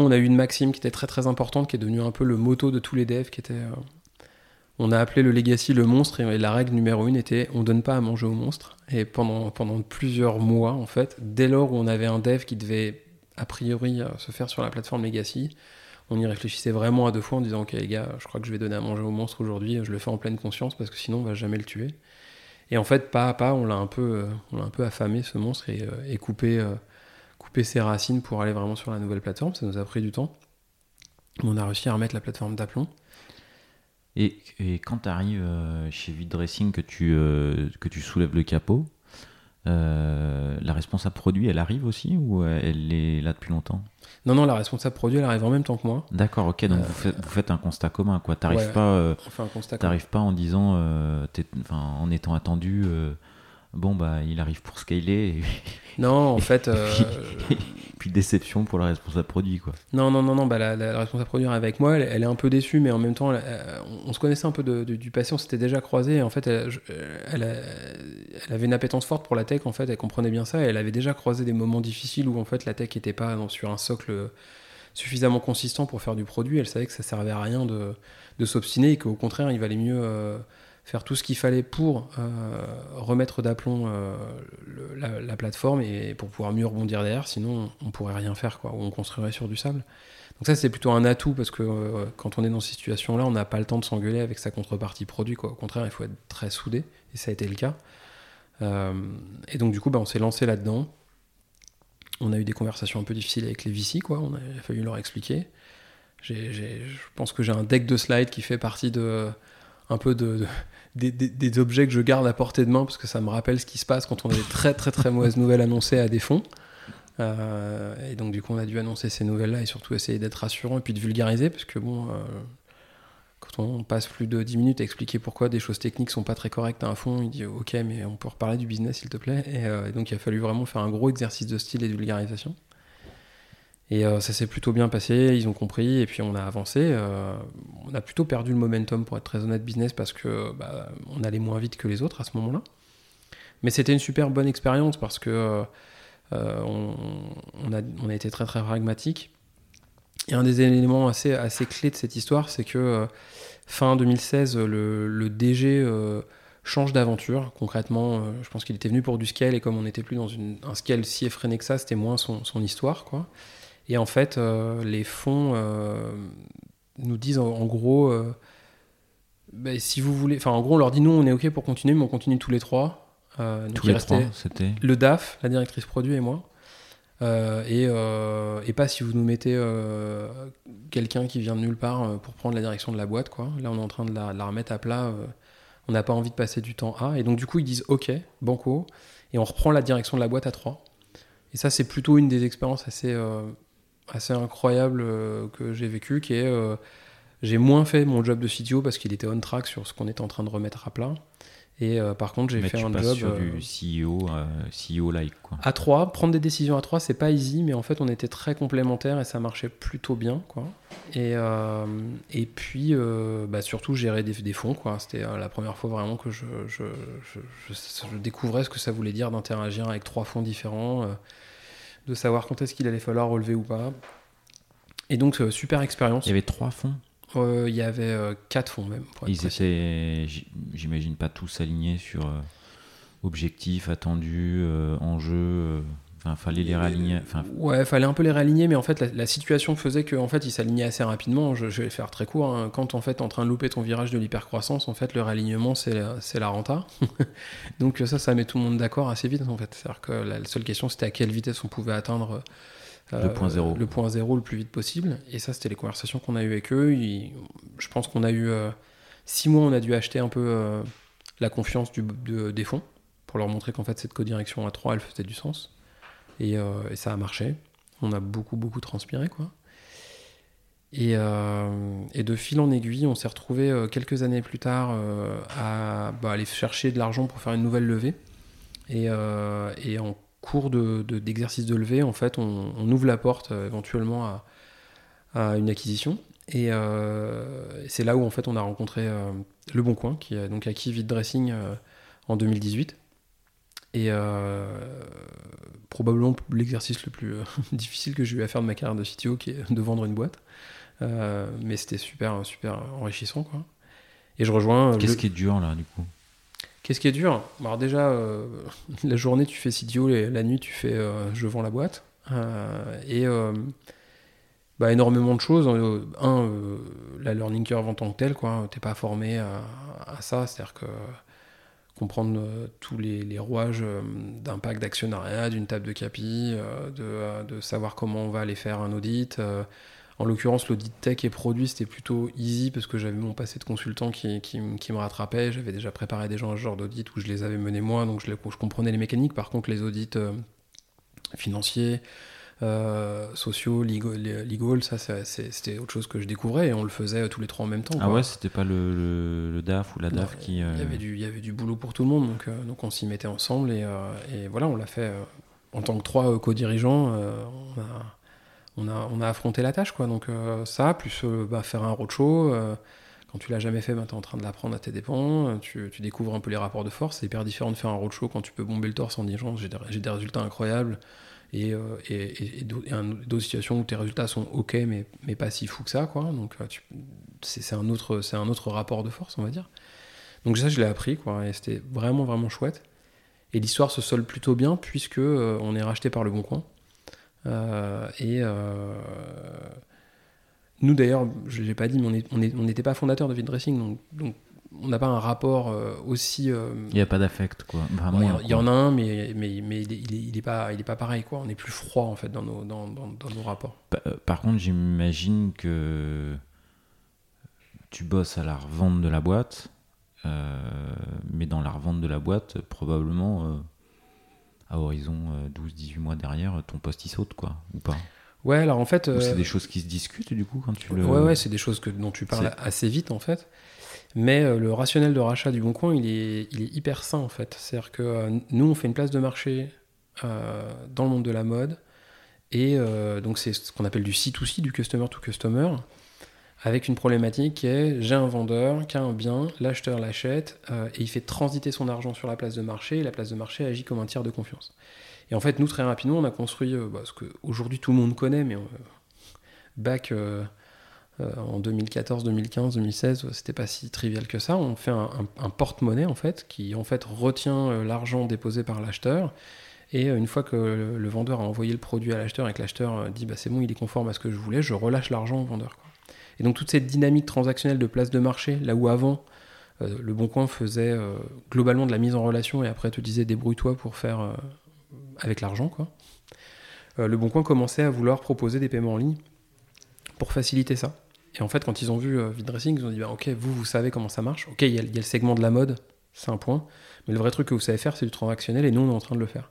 on a eu une maxime qui était très très importante, qui est devenue un peu le motto de tous les devs, qui était on a appelé le legacy le monstre et la règle numéro une était on donne pas à manger au monstre. Et pendant, plusieurs mois, en fait, dès lors où on avait un dev qui devait a priori euh, se faire sur la plateforme Legacy. On y réfléchissait vraiment à deux fois en disant Ok, les gars, je crois que je vais donner à manger au monstre aujourd'hui, je le fais en pleine conscience parce que sinon on va jamais le tuer. Et en fait, pas à pas, on l'a un peu, euh, on l'a un peu affamé ce monstre et, euh, coupé, ses racines pour aller vraiment sur la nouvelle plateforme. Ça nous a pris du temps. On a réussi à remettre la plateforme d'aplomb. Et, quand tu arrives chez Vidressing que tu, que tu soulèves le capot, euh, la responsable produit, elle arrive aussi ou elle est là depuis longtemps? Non, non, la responsable produit, elle arrive en même temps que moi. D'accord, ok, donc vous, faites, un constat commun, quoi. T'arrives pas, euh, pas en disant, euh, en étant attendu, bon bah il arrive pour scaler. [laughs] Non, en fait. Euh, puis, déception pour la responsable produit, quoi. Non, non, non, non. Bah, la, responsable produit est avec moi. Elle, est un peu déçue, mais en même temps, on, se connaissait un peu du passé. On s'était déjà croisés. En fait, elle, elle, avait une appétence forte pour la tech. En fait, elle comprenait bien ça. elle avait déjà croisé des moments difficiles où en fait la tech n'était pas sur un socle suffisamment consistant pour faire du produit. Elle savait que ça servait à rien de, de s'obstiner et qu'au contraire, il valait mieux. Euh, faire tout ce qu'il fallait pour euh, remettre d'aplomb euh, la, plateforme et pour pouvoir mieux rebondir derrière, sinon on pourrait rien faire, quoi, ou on construirait sur du sable. Donc ça c'est plutôt un atout parce que euh, quand on est dans ces situations-là, on n'a pas le temps de s'engueuler avec sa contrepartie produit, quoi. Au contraire, il faut être très soudé, et ça a été le cas. et donc du coup, bah, on s'est lancé là-dedans. On a eu des conversations un peu difficiles avec les VC, quoi. On a fallu leur expliquer. je pense que j'ai un deck de slides qui fait partie de un peu de, des, objets que je garde à portée de main parce que ça me rappelle ce qui se passe quand on a des très très très mauvaises nouvelles annoncées à des fonds. Euh, et donc du coup on a dû annoncer ces nouvelles-là et surtout essayer d'être rassurant et puis de vulgariser parce que bon, euh, quand on passe plus de 10 minutes à expliquer pourquoi des choses techniques sont pas très correctes à un fond, il dit ok mais on peut reparler du business s'il te plaît. Euh, et, donc il a fallu vraiment faire un gros exercice de style et de vulgarisation. Et euh, ça s'est plutôt bien passé, ils ont compris, et puis on a avancé. Euh, on a plutôt perdu le momentum, pour être très honnête, business, parce que bah, on allait moins vite que les autres à ce moment-là. Mais c'était une super bonne expérience parce que euh, on, a, été très très pragmatique. Et un des éléments assez, assez clés de cette histoire, c'est que fin 2016, le, DG change d'aventure. Concrètement, je pense qu'il était venu pour du scale, et comme on n'était plus dans un scale si effréné que ça, c'était moins son, son histoire. quoi. Et en fait, euh, les fonds euh, nous disent en, gros, euh, bah, si vous voulez, enfin en gros, on leur dit nous, on est ok pour continuer, mais on continue tous les trois. tous les trois, c'était le DAF, la directrice produit et moi. et, et, pas si vous nous mettez quelqu'un qui vient de nulle part pour prendre la direction de la boîte. Quoi. Là, on est en train de la, la remettre à plat. on n'a pas envie de passer du temps à. Et donc, du coup, ils disent OK, banco. Et on reprend la direction de la boîte à trois. Et ça, c'est plutôt une des expériences assez assez incroyable euh, que j'ai vécu, qui est euh, j'ai moins fait mon job de CTO parce qu'il était on track sur ce qu'on était en train de remettre à plat. Et euh, par contre, j'ai fait un job. sur du CEO, CEO like quoi. À trois, prendre des décisions à trois, c'est pas easy, mais en fait, on était très complémentaires et ça marchait plutôt bien, quoi. Et et puis, bah, surtout gérer des, des fonds, quoi. C'était la première fois vraiment que je je, je, je, découvrais ce que ça voulait dire d'interagir avec trois fonds différents de savoir quand est-ce qu'il allait falloir relever ou pas. Et donc, euh, super expérience. Il y avait trois fonds euh, Il y avait euh, quatre fonds même. Ils étaient, j'imagine, pas tous alignés sur objectifs attendus, enjeux fallait les réaligner. Enfin... Ouais, fallait un peu les réaligner, mais en fait, la, situation faisait qu'en en fait, ils s'alignaient assez rapidement. Je, vais faire très court. Hein. Quand en fait, en train de louper ton virage de l'hypercroissance, en fait, le réalignement, c'est la renta. [laughs] Donc ça, ça met tout le monde d'accord assez vite, en fait. C'est-à-dire que la seule question, c'était à quelle vitesse on pouvait atteindre euh, le point zéro. Le point zéro le plus vite possible. Et ça, c'était les conversations qu'on a eues avec eux. je pense qu'on a eu euh, six mois, on a dû acheter un peu euh, la confiance du, des fonds pour leur montrer qu'en fait, cette codirection à trois, elle faisait du sens. Et, ça a marché. On a beaucoup, beaucoup transpiré, quoi. Et, et, de fil en aiguille, on s'est retrouvé quelques années plus tard à bah, aller chercher de l'argent pour faire une nouvelle levée. Et, en cours d'exercice de, levée, en fait, on, ouvre la porte éventuellement à, une acquisition. Et c'est là où en fait on a rencontré Le Bon Coin, qui a donc acquis Vite Dressing en 2018. Et euh, probablement l'exercice le plus euh, [laughs] difficile que j'ai eu à faire de ma carrière de CTO, qui est de vendre une boîte. Euh, mais c'était super, super enrichissant. Quoi. Et je rejoins. Qu'est-ce qui est dur là, du coup? Qu'est-ce qui est dur? Alors, déjà, [laughs] la journée, tu fais CTO, la nuit, tu fais je vends la boîte. et bah, énormément de choses. Un, la learning curve en tant que telle, quoi. T'es pas formé à, à ça. C'est-à-dire que comprendre euh, tous les, rouages euh, d'impact d'actionnariat, d'une table de capi, euh, de, savoir comment on va aller faire un audit. en l'occurrence, l'audit tech et produit, c'était plutôt easy parce que j'avais mon passé de consultant qui, qui, me rattrapait. J'avais déjà préparé des gens à ce genre d'audit où je les avais menés moi, donc je, comprenais les mécaniques. Par contre, les audits financiers, euh, sociaux, legal, ça c'était autre chose que je découvrais et on le faisait tous les trois en même temps. Ah ouais, c'était pas le, DAF ou la DAF qui. Il, y euh, avait du, il y avait du boulot pour tout le monde, donc, euh, donc on s'y mettait ensemble et, et voilà, on l'a fait en tant que trois co-dirigeants. on, a, on, a, on a affronté la tâche, quoi. Donc ça, plus bah, faire un roadshow. quand tu l'as jamais fait, bah, tu es en train de l'apprendre à tes dépens. Tu, tu, découvres un peu les rapports de force. C'est hyper différent de faire un roadshow quand tu peux bomber le torse en disant j'ai des, des résultats incroyables et, euh, et, et, d'autres situations où tes résultats sont ok mais, mais pas si fou que ça quoi. Donc euh, c'est un autre c'est un autre rapport de force on va dire. Donc ça je l'ai appris quoi et c'était vraiment vraiment chouette. Et l'histoire se solde plutôt bien puisque euh, on est racheté par le Bon Coin. Et nous d'ailleurs je l'ai pas dit mais on n'était on est, pas fondateur de Vid Dressing donc on n'a pas un rapport euh, aussi. Euh, il n'y a pas d'affect, quoi. il y, en a un, mais, mais, mais il n'est pas, il est pas pareil, quoi. On est plus froid, en fait, dans nos, dans, dans, nos rapports. Euh, par contre, j'imagine que tu bosses à la revente de la boîte, mais dans la revente de la boîte, probablement, à horizon 12-18 mois derrière, ton poste il saute, quoi, ou pas? Ouais, alors en fait. c'est des choses qui se discutent, du coup, quand tu le. Ouais, ouais, c'est des choses que, dont tu parles assez vite, en fait. Mais euh, le rationnel de rachat du Bon Coin, il est, hyper sain en fait. C'est-à-dire que euh, nous, on fait une place de marché euh, dans le monde de la mode. Et donc, c'est ce qu'on appelle du C2C, du customer to customer, avec une problématique qui est j'ai un vendeur qui a un bien, l'acheteur l'achète, et il fait transiter son argent sur la place de marché, et la place de marché agit comme un tiers de confiance. Et en fait, nous, très rapidement, on a construit bah, ce qu'aujourd'hui tout le monde connaît, mais back en 2014, 2015, 2016, c'était pas si trivial que ça. On fait un, porte-monnaie en fait qui en fait retient euh, l'argent déposé par l'acheteur. Et euh, une fois que le, vendeur a envoyé le produit à l'acheteur et que l'acheteur dit bah, c'est bon, il est conforme à ce que je voulais, je relâche l'argent au vendeur. Et donc toute cette dynamique transactionnelle de place de marché, là où avant le Bon Coin faisait globalement de la mise en relation et après te disait débrouille-toi pour faire avec l'argent. quoi. le Bon Coin commençait à vouloir proposer des paiements en ligne pour faciliter ça. Et en fait, quand ils ont vu euh, ils ont dit bah, Ok, vous, vous savez comment ça marche. Ok, il y, a le segment de la mode, c'est un point. Mais le vrai truc que vous savez faire, c'est du transactionnel et nous, on est en train de le faire.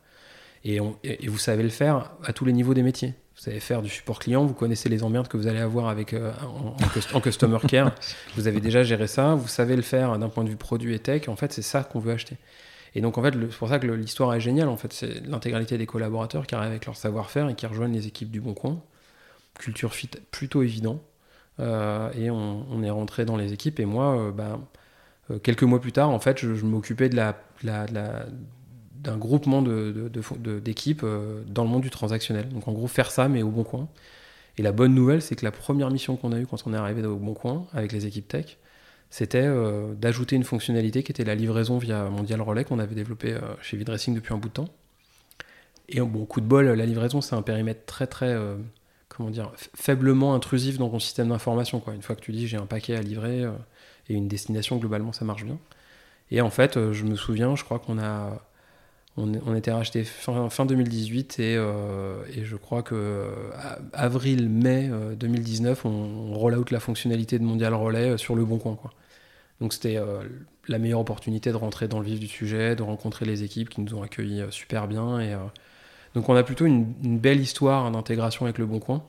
Et, vous savez le faire à tous les niveaux des métiers. Vous savez faire du support client, vous connaissez les emmerdes que vous allez avoir avec, euh, en, customer care. [laughs] vous avez déjà géré ça, vous savez le faire d'un point de vue produit et tech. En fait, c'est ça qu'on veut acheter. Et donc, en fait, c'est pour ça que l'histoire est géniale. En fait, c'est l'intégralité des collaborateurs qui arrivent avec leur savoir-faire et qui rejoignent les équipes du Bon Coin. Culture fit plutôt évident. Euh, et on, est rentré dans les équipes. Et moi, euh, ben, euh, quelques mois plus tard, en fait, je, m'occupais de la, d'un groupement d'équipes de, dans le monde du transactionnel. Donc en gros, faire ça, mais au bon coin. Et la bonne nouvelle, c'est que la première mission qu'on a eue quand on est arrivé au bon coin avec les équipes tech, c'était d'ajouter une fonctionnalité qui était la livraison via Mondial Relais qu'on avait développé chez Vidressing depuis un bout de temps. Et bon, coup de bol, la livraison, c'est un périmètre très très comment dire, faiblement intrusif dans ton système d'information. Quoi. Une fois que tu dis j'ai un paquet à livrer euh, et une destination, globalement, ça marche bien. Et en fait, euh, je me souviens, je crois qu'on a, on, était racheté fin, fin 2018 et, euh, et, je crois que avril-mai 2019, on, on, roll out la fonctionnalité de Mondial Relais sur le bon coin. Quoi. Donc c'était la meilleure opportunité de rentrer dans le vif du sujet, de rencontrer les équipes qui nous ont accueillis super bien et Donc on a plutôt une, belle histoire d'intégration avec le Bon Coin.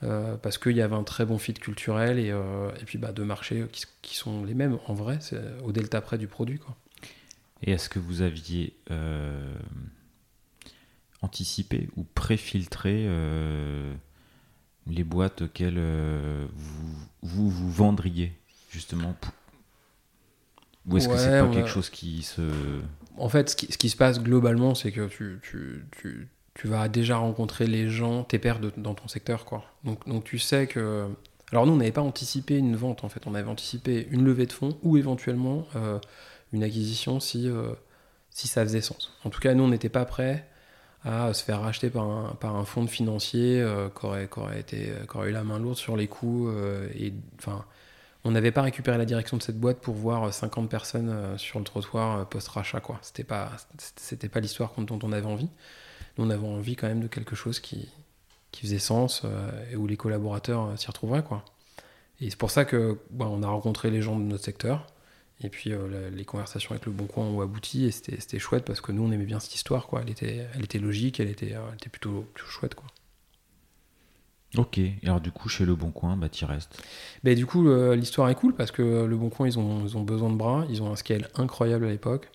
parce qu'il y avait un très bon fit culturel et, et puis bah, deux marchés qui, qui, sont les mêmes en vrai, c'est au delta près du produit. Quoi. Et est-ce que vous aviez anticipé ou préfiltré les boîtes auxquelles vous, vous, vous vendriez justement Ou est-ce que c'est pas quelque chose qui se... En fait, ce qui, ce qui se passe globalement, c'est que tu, tu, tu, tu, vas déjà rencontrer les gens, tes pairs dans ton secteur. Quoi. Donc, donc tu sais que... Alors nous, on n'avait pas anticipé une vente, en fait. On avait anticipé une levée de fonds ou éventuellement euh, une acquisition si, euh, si ça faisait sens. En tout cas, nous, on n'était pas prêts à se faire racheter par un, par un fonds de financier euh, qui, aurait, qui, aurait aurait eu la main lourde sur les coûts. et enfin on n'avait pas récupéré la direction de cette boîte pour voir 50 personnes sur le trottoir post-rachat. quoi. C'était pas, c'était pas l'histoire dont on avait envie. Nous, on avait envie quand même de quelque chose qui, qui faisait sens euh, et où les collaborateurs s'y retrouveraient. Quoi. Et c'est pour ça que bah, on a rencontré les gens de notre secteur. Et puis les conversations avec le Bon Coin ont abouti et c'était chouette parce que nous on aimait bien cette histoire. Quoi. Elle, était, elle était logique, elle était, elle était plutôt, plutôt chouette. Quoi. Ok, et alors du coup, chez Le Bon Coin, bah, tu restes? Bah, Du coup, l'histoire est cool parce que Le Bon Coin, ils ont, ils ont besoin de bras, ils ont un scale incroyable à l'époque.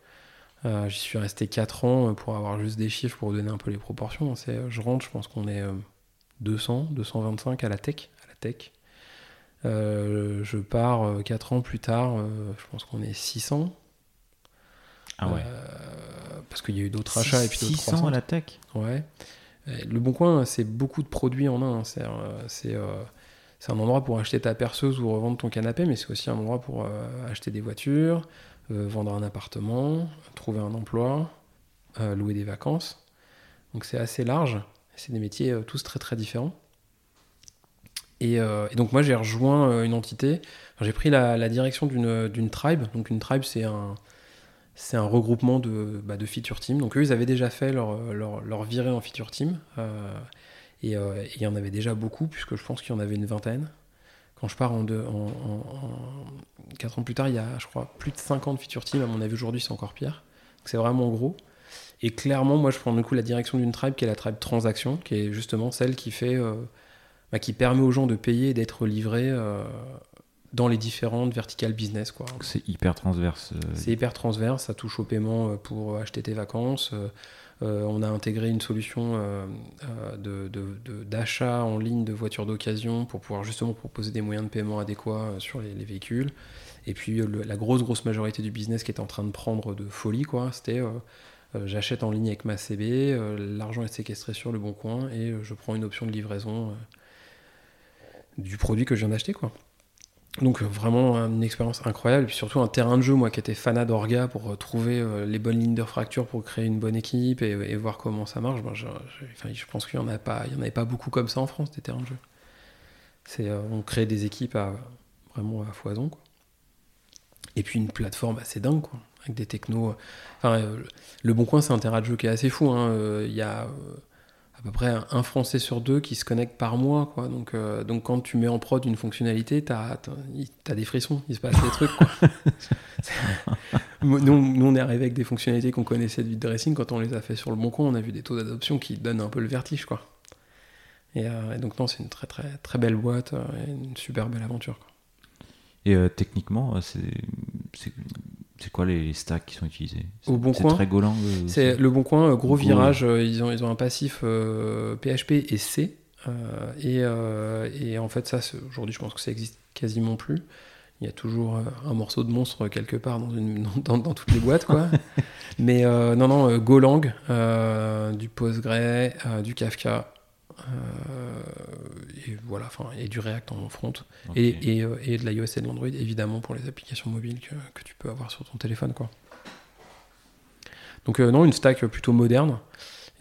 Euh, J'y suis resté 4 ans pour avoir juste des chiffres pour vous donner un peu les proportions. Je rentre, je pense qu'on est 200, euh, 225 à la tech. À la tech. Euh, je pars 4 euh, ans plus tard, je pense qu'on est 600. Ah ouais. parce qu'il y a eu d'autres achats et puis d'autres 600 à la tech? Ouais. Le Bon Coin, c'est beaucoup de produits en un. C'est euh, un endroit pour acheter ta perceuse ou revendre ton canapé, mais c'est aussi un endroit pour euh, acheter des voitures, euh, vendre un appartement, trouver un emploi, louer des vacances. Donc c'est assez large. C'est des métiers tous très très différents. Et, donc moi j'ai rejoint une entité. J'ai pris la, direction d'une tribe. Donc une tribe c'est un regroupement de, bah, de feature team. Donc eux, ils avaient déjà fait leur, virée en feature team. Euh, euh, et il y en avait déjà beaucoup, puisque je pense qu'il y en avait une vingtaine. Quand je pars en, deux, en, en, 4 ans plus tard, il y a, je crois, plus de 50 feature teams. À mon avis, aujourd'hui, c'est encore pire. C'est vraiment gros. Et clairement, moi, je prends du coup la direction d'une tribe qui est la tribe transaction, qui est justement celle qui fait, euh, bah, qui permet aux gens de payer et d'être livrés dans les différentes verticales business. Quoi. C'est hyper transverse. Euh, c'est hyper transverse, ça touche au paiement euh, pour acheter tes vacances. Euh, on a intégré une solution d'achat en ligne de voitures d'occasion pour pouvoir justement proposer des moyens de paiement adéquats sur les, véhicules. Et puis la grosse grosse majorité du business qui est en train de prendre de folie, quoi, c'était j'achète en ligne avec ma CB, l'argent est séquestré sur le bon coin et je prends une option de livraison du produit que je viens d'acheter. Donc euh, vraiment une expérience incroyable, et puis surtout un terrain de jeu, moi qui étais fanat d'orga pour euh, trouver euh, les bonnes lignes de fracture pour créer une bonne équipe et, voir comment ça marche. Ben, je, je, pense qu'il n'y en, a pas, il en avait pas beaucoup comme ça en France, des terrains de jeu. On crée des équipes à, vraiment à foison. Quoi. Et puis une plateforme assez dingue, quoi, avec des technos. Enfin, le Bon Coin, c'est un terrain de jeu qui est assez fou. Hein. Il y a peu près un Français sur deux qui se connecte par mois. Quoi. Donc, euh, donc quand tu mets en prod une fonctionnalité, tu as, des frissons, il se passe des trucs. Quoi. [laughs] nous, nous, on est arrivé avec des fonctionnalités qu'on connaissait de dressing. Quand on les a fait sur le bon coin, on a vu des taux d'adoption qui donnent un peu le vertige. Quoi. Et, euh, donc non, c'est une très, très, très belle boîte, euh, et une super belle aventure. Quoi. Et techniquement, c'est c'est quoi les stacks qui sont utilisés Au Bon Coin. très Golang. Euh, c'est le Bon Coin, euh, gros virage. Euh, ils ont ils ont un passif PHP et C. Et, et, en fait, ça, aujourd'hui, je pense que ça existe quasiment plus. Il y a toujours un morceau de monstre quelque part dans, une, [laughs] dans, toutes les boîtes, quoi. [laughs] Mais non, non, Golang, du Postgre, du Kafka, euh, et voilà, enfin, et du React en front, et, et, euh, et, de l'iOS et de l'Android, évidemment, pour les applications mobiles que, que, tu peux avoir sur ton téléphone. Quoi. Donc, euh, non, une stack plutôt moderne,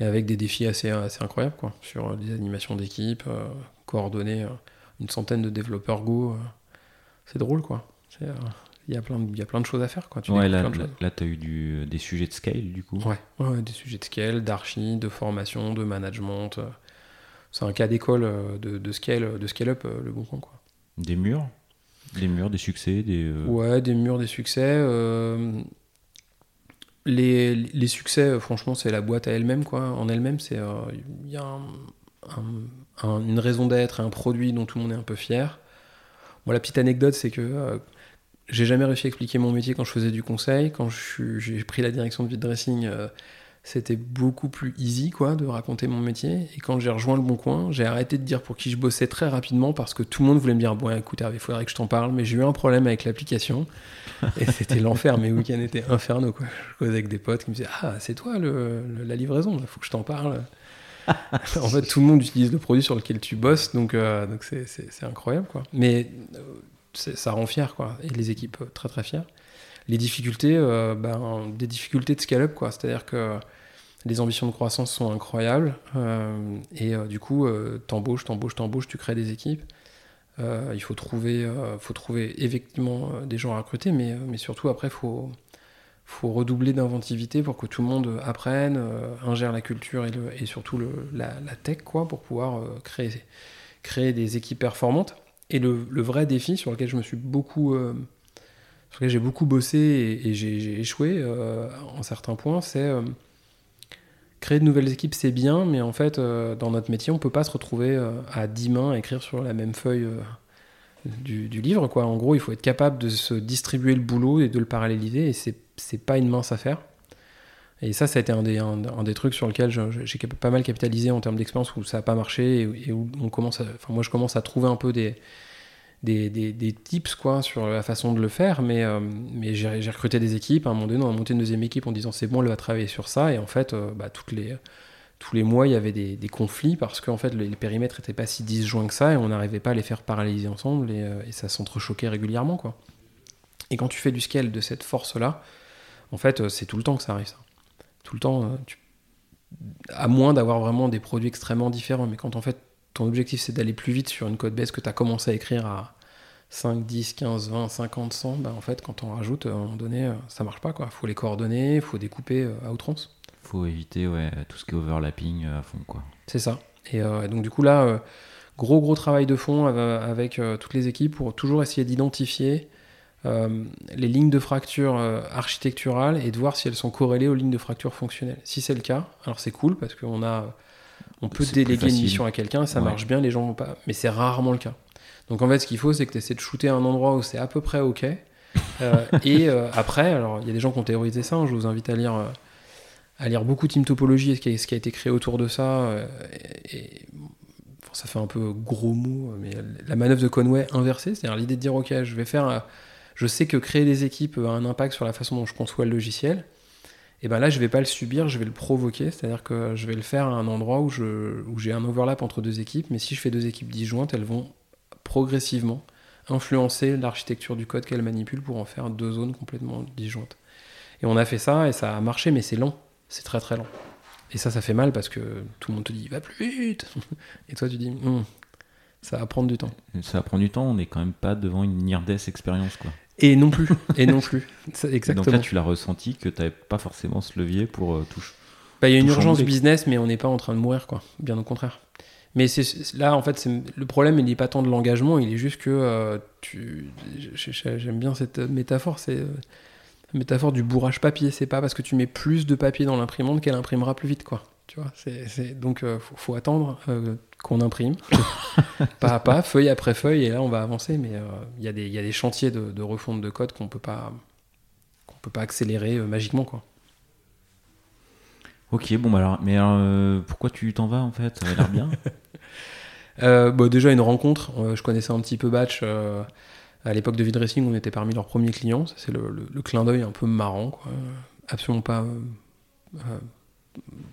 et avec des défis assez, assez incroyables, quoi, sur des animations d'équipe, coordonner une centaine de développeurs Go. c'est drôle, quoi. Il y, a plein de, il y a plein de choses à faire. Quoi. Tu ouais, là, là tu as eu du, des sujets de scale, du coup. Ouais, ouais des sujets de scale, d'archi, de formation, de management c'est un cas d'école euh, de, scale, de scale up euh, le bon coin quoi. Des murs, des murs, des succès, des. Euh, ouais, des murs, des succès. les, les succès, franchement, c'est la boîte à elle-même, quoi. En elle-même, c'est il y a une raison d'être, un produit dont tout le monde est un peu fier. Moi, la petite anecdote, c'est que j'ai jamais réussi à expliquer mon métier quand je faisais du conseil. Quand j'ai pris la direction de vide dressing, euh, c'était beaucoup plus easy quoi de raconter mon métier. Et quand j'ai rejoint le Bon Coin, j'ai arrêté de dire pour qui je bossais très rapidement parce que tout le monde voulait me dire bon écoute il faudrait que je t'en parle. Mais j'ai eu un problème avec l'application [laughs] et c'était l'enfer. Mes week-ends étaient infernaux quoi. Je causais avec des potes qui me disaient ah c'est toi le, la livraison, il faut que je t'en parle. [laughs] en fait, tout le monde utilise le produit sur lequel tu bosses, donc euh, donc c'est incroyable quoi. Mais euh, ça rend fier, quoi. Et les équipes euh, très très fières. Les difficultés, euh, ben, des difficultés de scale-up, quoi. C'est-à-dire que les ambitions de croissance sont incroyables. Euh, et du coup, t'embauches, t'embauches, t'embauches, tu crées des équipes. il faut trouver, faut trouver effectivement des gens à recruter, mais, mais surtout après, faut, faut redoubler d'inventivité pour que tout le monde apprenne, ingère la culture et, surtout le, la, tech, quoi, pour pouvoir créer, créer des équipes performantes. Et le, vrai défi sur lequel je me suis beaucoup, euh, sur j'ai beaucoup bossé et, j'ai échoué euh, en certains points, c'est euh, créer de nouvelles équipes, c'est bien, mais en fait, dans notre métier, on peut pas se retrouver à 10 mains à écrire sur la même feuille du, livre. Quoi. En gros, il faut être capable de se distribuer le boulot et de le paralléliser, et c'est, pas une mince affaire. Et ça, ça a été un des, un, des trucs sur lequel j'ai pas mal capitalisé en termes d'expérience où ça n'a pas marché et, où on commence moi je commence à trouver un peu des, des, tips quoi, sur la façon de le faire, mais, euh, mais j'ai recruté des équipes. À un moment donné, on a monté une deuxième équipe en disant c'est bon, elle va travailler sur ça. Et en fait, euh, bah, toutes les, tous les mois, il y avait des, conflits parce qu'en fait, les, périmètres n'étaient pas si disjoints que ça et on n'arrivait pas à les faire paralléliser ensemble et, euh, et ça s'entrechoquait régulièrement. Quoi. Et quand tu fais du scale de cette force-là, en fait, c'est tout le temps que ça arrive. Ça tout le temps, à moins d'avoir vraiment des produits extrêmement différents. Mais quand en fait ton objectif c'est d'aller plus vite sur une code base que tu as commencé à écrire à 5, 10, 15, 20, 50, 100, ben en fait quand on rajoute, à un moment donné, euh, ça marche pas. Il faut les coordonner, il faut découper euh, à outrance. faut éviter ouais, tout ce qui est overlapping à fond. quoi. C'est ça. Et donc du coup là, gros gros travail de fond avec toutes les équipes pour toujours essayer d'identifier euh, les lignes de fracture euh, architecturales et de voir si elles sont corrélées aux lignes de fracture fonctionnelles. Si c'est le cas, alors c'est cool parce qu'on a, on peut déléguer une mission à quelqu'un, ça marche bien, les gens vont pas, mais c'est rarement le cas. Donc en fait, ce qu'il faut, c'est que tu essaies de shooter à un endroit où c'est à peu près ok. Euh, et après, alors il y a des gens qui ont théorisé ça. Hein, je vous invite à lire, à lire beaucoup Team Topology et ce qui, a, ce qui a été créé autour de ça. et, ça fait un peu gros mot, mais la manœuvre de Conway inversée, c'est-à-dire l'idée de dire ok, je vais faire je sais que créer des équipes a un impact sur la façon dont je conçois le logiciel. Et ben là, je vais pas le subir, je vais le provoquer, c'est-à-dire que je vais le faire à un endroit où, j'ai un overlap entre deux équipes, mais si je fais deux équipes disjointes, elles vont progressivement influencer l'architecture du code qu'elles manipulent pour en faire deux zones complètement disjointes. Et on a fait ça et ça a marché, mais c'est lent, c'est très très lent. Et ça, ça fait mal parce que tout le monde te dit va plus vite. [laughs] Et toi, tu dis hum, ça va prendre du temps. Ça va prendre du temps, on n'est quand même pas devant une near expérience quoi. Et non plus. [laughs] Et non plus. Exactement. Donc là, tu l'as ressenti que tu n'avais pas forcément ce levier pour euh, toucher. Bah, il y a une urgence business, mais on n'est pas en train de mourir, quoi. Bien au contraire. Mais c'est là, en fait, le problème, il n'est pas tant de l'engagement, il est juste que euh, tu. J'aime bien cette métaphore, c'est euh, la métaphore du bourrage papier. C'est pas parce que tu mets plus de papier dans l'imprimante qu'elle imprimera plus vite, quoi. Tu vois, c'est donc faut, faut, attendre qu'on imprime, [laughs] pas à pas, feuille après feuille, et là on va avancer. Mais euh, il y, y, a des chantiers de, refonte de code qu'on peut pas qu'on peut pas accélérer euh, magiquement, quoi. Ok, bon bah alors, mais euh, pourquoi tu t'en vas en fait? Ça a l'air bien. [laughs] bon, déjà une rencontre. je connaissais un petit peu Batch. à l'époque de Vidressing, on était parmi leurs premiers clients. C'est le, le, clin d'œil un peu marrant, quoi. Absolument pas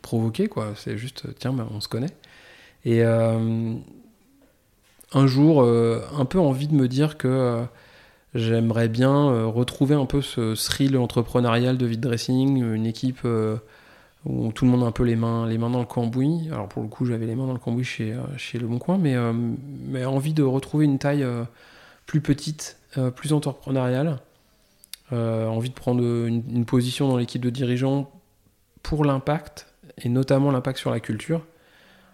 provoqué, quoi. C'est juste, tiens, bah, on se connaît. Et euh, un jour, euh, un peu envie de me dire que euh, j'aimerais bien retrouver un peu ce thrill entrepreneurial de vide dressing, une équipe où tout le monde a un peu les mains, les mains dans le cambouis. Alors pour le coup, j'avais les mains dans le cambouis chez, chez Le Bon Coin, mais, mais envie de retrouver une taille plus petite, plus entrepreneuriale. envie de prendre une, une position dans l'équipe de dirigeants pour l'impact, et notamment l'impact sur la culture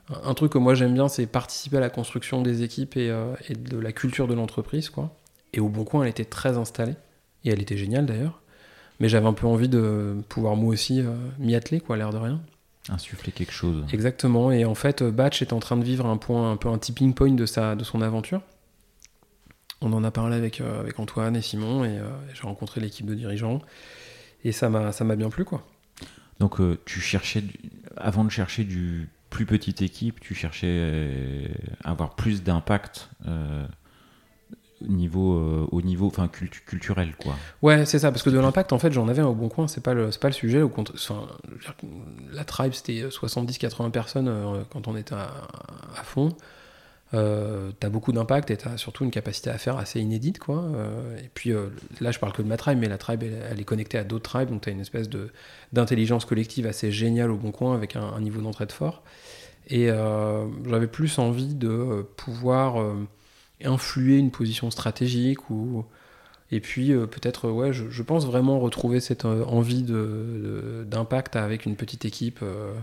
un truc que moi j'aime bien, c'est participer à la construction des équipes euh, et, de la culture de l'entreprise. quoi. Et au Bon Coin, elle était très installée, et elle était géniale d'ailleurs. mais j'avais un peu envie de pouvoir moi aussi m'y atteler, quoi, l'air de rien. Insuffler quelque chose. Exactement. Et en fait, Batch est en train de vivre un point, un peu un tipping point de, sa, de son aventure. On en a parlé avec, avec Antoine et Simon, et j'ai rencontré l'équipe de dirigeants. Et ça m'a bien plu, quoi. Donc, tu cherchais, avant de chercher du plus petite équipe, tu cherchais à avoir plus d'impact au niveau, euh, au niveau enfin, culturel. Quoi. Ouais, c'est ça, parce que de l'impact, en fait, j'en avais un au bon coin, c'est pas le, pas le sujet. La tribe, c'était 70-80 personnes euh, quand on était à, fond. Euh, t'as beaucoup d'impact et t'as surtout une capacité à faire assez inédite quoi. et puis là je parle que de ma tribe, mais la tribe elle, est connectée à d'autres tribes, donc t'as une espèce de d'intelligence collective assez géniale au bon coin avec un, un niveau d'entraide fort. Et j'avais plus envie de pouvoir influer une position stratégique ou et puis euh, peut-être ouais je, pense vraiment retrouver cette euh, envie d'impact avec une petite équipe euh,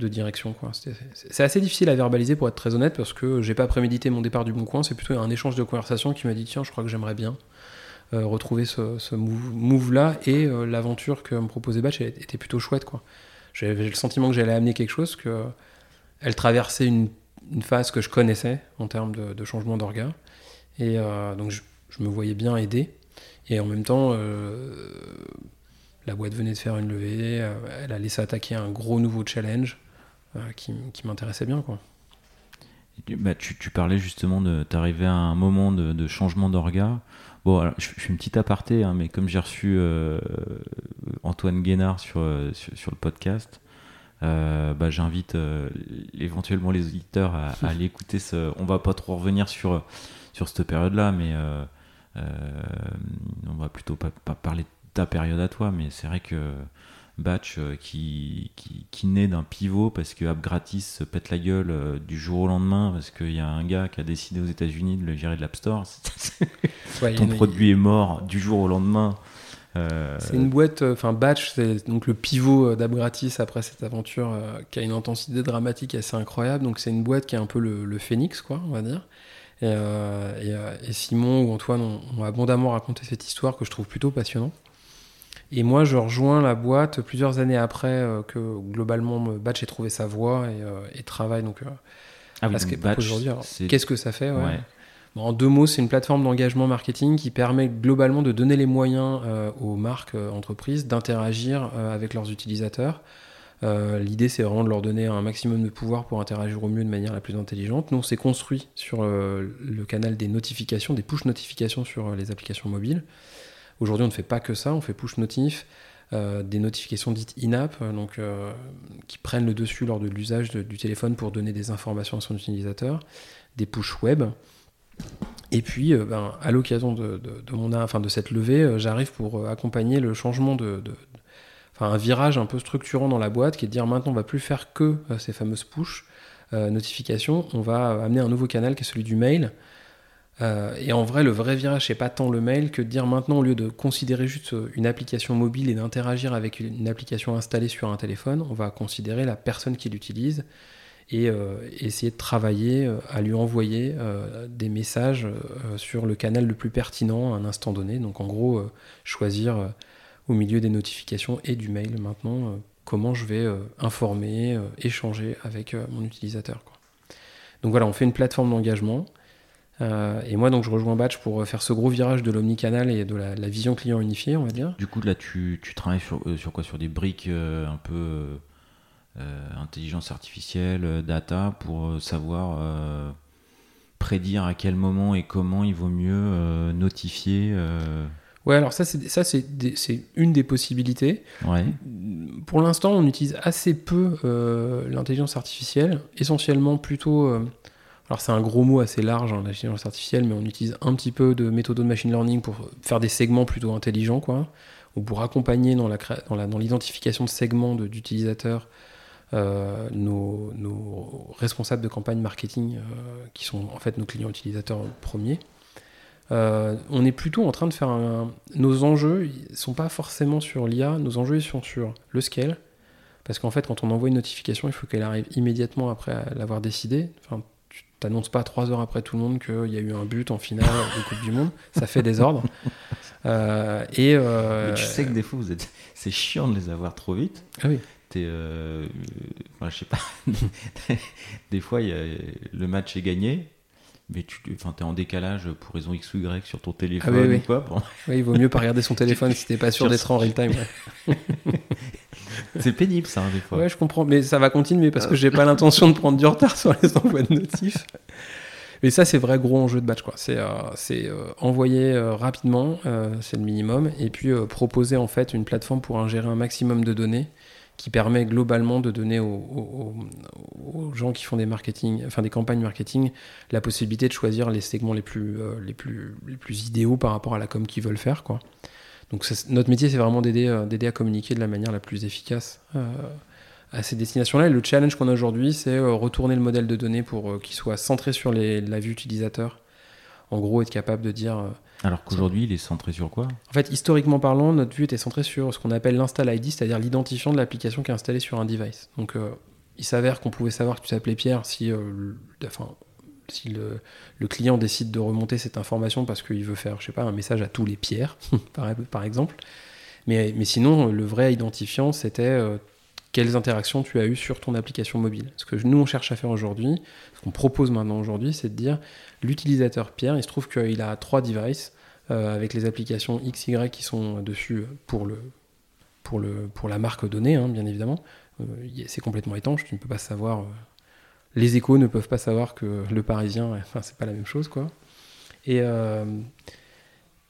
de direction c'est, assez difficile à verbaliser pour être très honnête parce que j'ai pas prémédité mon départ du bon coin. C'est plutôt un échange de conversation qui m'a dit tiens je crois que j'aimerais bien retrouver ce, ce move, là et l'aventure que me proposait Batch était plutôt chouette quoi. J'avais le sentiment que j'allais amener quelque chose que elle traversait une phase que je connaissais en termes de, changement d'orga. Et euh, donc je, me voyais bien aider. Et en même temps, euh, la boîte venait de faire une levée, euh, elle a laissé attaquer un gros nouveau challenge qui, m'intéressait bien. Quoi. Bah, tu, parlais justement de t'arriver à un moment de, changement d'orga. Bon, je, fais une petite aparté, hein, mais comme j'ai reçu Antoine Guénard sur, sur, le podcast, euh, bah, j'invite euh, éventuellement les auditeurs à, aller écouter ce. On va pas trop revenir sur, sur cette période-là, mais euh, on va plutôt pas, parler de ta période à toi, mais c'est vrai que Batch qui, qui, qui naît d'un pivot parce que App Gratis se pète la gueule du jour au lendemain parce qu'il y a un gars qui a décidé aux États-Unis de le virer de l'App Store. [laughs] Ton produit est mort du jour au lendemain. Euh, c'est une boîte, euh, enfin Batch, c'est donc le pivot euh, d'Abratis après cette aventure qui a une intensité dramatique assez incroyable. Donc c'est une boîte qui est un peu le, phénix, quoi, on va dire. Et, Simon ou Antoine ont, abondamment raconté cette histoire que je trouve plutôt passionnante. Et moi, je rejoins la boîte plusieurs années après que globalement Batch ait trouvé sa voie et, travaille donc ah oui, aujourd'hui. Qu'est-ce que ça fait ouais en deux mots, c'est une plateforme d'engagement marketing qui permet globalement de donner les moyens euh, aux marques, euh, entreprises d'interagir euh, avec leurs utilisateurs. L'idée, c'est vraiment de leur donner un maximum de pouvoir pour interagir au mieux de manière la plus intelligente. Nous, on s'est construit sur le canal des notifications, des push notifications sur les applications mobiles. Aujourd'hui, on ne fait pas que ça, on fait push notif, des notifications dites in-app, donc qui prennent le dessus lors de l'usage du téléphone pour donner des informations à son utilisateur, des push web. Et puis, euh, ben, à l'occasion de, mon, enfin, de cette levée, euh, j'arrive pour euh, accompagner le changement de, un virage un peu structurant dans la boîte, qui est de dire maintenant on va plus faire que ces fameuses push notifications, on va amener un nouveau canal qui est celui du mail. Et en vrai, le vrai virage, c'est pas tant le mail que de dire maintenant, au lieu de considérer juste une application mobile et d'interagir avec une application installée sur un téléphone, on va considérer la personne qui l'utilise et euh, essayer de travailler euh, à lui envoyer euh, des messages sur le canal le plus pertinent à un instant donné. Donc en gros, choisir au milieu des notifications et du mail maintenant comment je vais informer, échanger avec mon utilisateur. Donc voilà, on fait une plateforme d'engagement. Et moi, donc, je rejoins Batch pour faire ce gros virage de l'omnicanal et de la, vision client unifiée, on va dire. Du coup, là, tu, tu travailles sur, sur, quoi? Sur des briques un peu euh, intelligence artificielle, euh, data, pour euh, savoir prédire à quel moment et comment il vaut mieux notifier Ouais, alors ça, c'est, ça c'est, une des possibilités. Ouais. Pour l'instant, on utilise assez peu l'intelligence artificielle, essentiellement plutôt... alors c'est un gros mot assez large, hein, l'intelligence artificielle, mais on utilise un petit peu de méthodes de machine learning pour faire des segments plutôt intelligents, quoi, ou pour accompagner dans, l'identification de segments d'utilisateurs euh, nos, responsables de campagne marketing, euh, qui sont en fait nos clients utilisateurs premiers. Euh, on est plutôt en train de faire un... Nos enjeux ne sont pas forcément sur l'IA, nos enjeux sont sur le scale. Parce qu'en fait, quand on envoie une notification, il faut qu'elle arrive immédiatement après l'avoir décidé. Enfin, t'annonces pas trois heures après tout le monde qu'il y a eu un but en finale de Coupe du Monde. Ça fait des ordres. [laughs] Euh, et euh, Mais tu sais que des fois, vous êtes... [laughs] c'est chiant de les avoir trop vite. ah oui. T'es, euh, enfin, je sais pas. [laughs] des fois, il y a- le match est gagné, mais tu enfin, es en décalage pour raison X ou Y sur ton téléphone Ah oui, oui. ou quoi. Bon, Oui, il vaut mieux pas regarder son téléphone si t'es pas sûr Sur- d'être en real time. ouais. C'est pénible, ça, des fois. Ouais, je comprends, mais ça va continuer parce que j'ai pas [laughs] l'intention de prendre du retard sur les envois de notifs. Mais ça, c'est vrai gros enjeu de batch, quoi. C'est euh, c'est, euh, envoyer euh, rapidement, euh, c'est le minimum, et puis proposer en fait une plateforme pour ingérer un maximum de données qui permet globalement de donner aux, aux- gens qui font des marketing, enfin des campagnes marketing, la possibilité de choisir les segments les plus, les plus, les plus idéaux par rapport à la com qu'ils veulent faire, quoi. Donc ça, notre métier, c'est vraiment d'aider euh, d'aider à communiquer de la manière la plus efficace euh, à ces destinations-là. Et le challenge qu'on a aujourd'hui, c'est euh, retourner le modèle de données pour qu'il soit centré sur les- la vue utilisateur. En gros, être capable de dire... Alors qu'aujourd'hui, il est centré sur quoi? En fait, historiquement parlant, notre vue était centrée sur ce qu'on appelle l'install ID, c'est-à-dire l'identifiant de l'application qui est installée sur un device. Donc, euh, il s'avère qu'on pouvait savoir que tu t'appelais Pierre si, euh, enfin, si le, client décide de remonter cette information parce qu'il veut faire, je sais pas, un message à tous les Pierres, [laughs] par, exemple. Mais, sinon, le vrai identifiant, c'était euh, quelles interactions tu as eues sur ton application mobile. Ce que nous, on cherche à faire aujourd'hui, ce qu'on propose maintenant aujourd'hui, c'est de dire l'utilisateur Pierre, il se trouve qu'il a trois devices euh, avec les applications XY qui sont dessus pour, le, pour, le, pour la marque donnée, hein, bien évidemment. Euh, c'est complètement étanche, tu ne peux pas savoir. Les échos ne peuvent pas savoir que le parisien, enfin, c'est pas la même chose, quoi. Et, euh,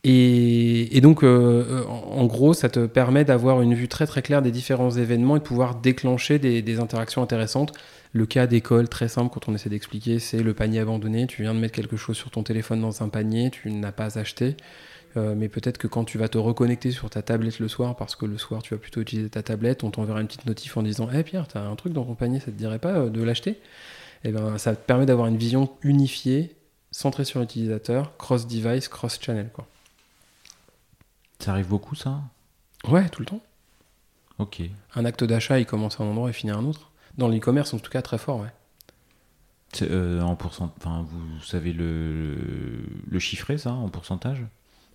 et, donc, euh, en, gros, ça te permet d'avoir une vue très très claire des différents événements et de pouvoir déclencher des interactions intéressantes. Le cas d'école, très simple, quand on essaie d'expliquer, c'est le panier abandonné. Tu viens de mettre quelque chose sur ton téléphone dans un panier, tu n'as pas acheté. Euh, mais peut-être que quand tu vas te reconnecter sur ta tablette le soir, parce que le soir tu vas plutôt utiliser ta tablette, on t'enverra une petite notif en disant Hé Pierre, t'as un truc dans ton panier, ça te dirait pas euh, de l'acheter? Et ben ça te permet d'avoir une vision unifiée, centrée sur l'utilisateur, cross-device, cross-channel. Quoi. Ça arrive beaucoup, ça? Ouais, tout le temps. Ok. Un acte d'achat, il commence à un endroit et finit à un autre. Dans l'e-commerce, en tout cas, très fort, ouais. Euh, en pourcent... enfin, vous savez le, le chiffrer, ça, en pourcentage?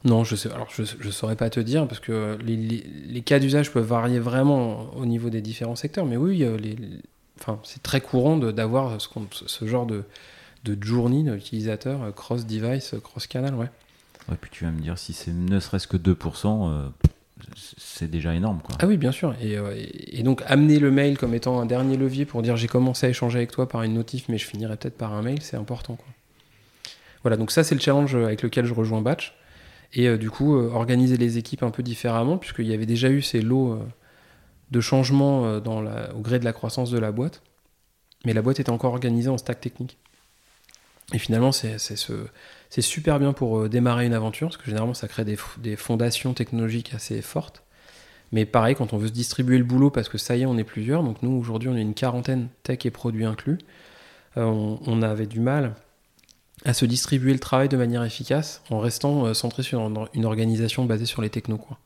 Non, je sais. Alors, je, je saurais pas te dire parce que les, les- les cas d'usage peuvent varier vraiment au niveau des différents secteurs. Mais oui, euh, les, les- enfin, c'est très courant d'avoir ce, ce genre de, de journey d'utilisateur euh, cross-device, euh, cross-canal, ouais. Ouais, puis tu vas me dire, si c'est ne serait-ce que 2%, euh, c'est déjà énorme, quoi. Ah oui, bien sûr. Et, euh, et- et donc, amener le mail comme étant un dernier levier pour dire j'ai commencé à échanger avec toi par une notif, mais je finirai peut-être par un mail, c'est important. Quoi. Voilà, donc ça, c'est le challenge avec lequel je rejoins Batch. Et euh, du coup, euh, organiser les équipes un peu différemment, puisqu'il y avait déjà eu ces lots euh, de changements au gré de la croissance de la boîte. Mais la boîte était encore organisée en stack technique. Et finalement, c'est c'est ce- c'est super bien pour démarrer une aventure, parce que généralement, ça crée des, fondations technologiques assez fortes. Mais pareil, quand on veut se distribuer le boulot, parce que ça y est, on est plusieurs, donc nous, aujourd'hui, on est une quarantaine, tech et produits inclus, on avait du mal à se distribuer le travail de manière efficace en restant euh, centré sur une, organisation basée sur les technos. Quoi.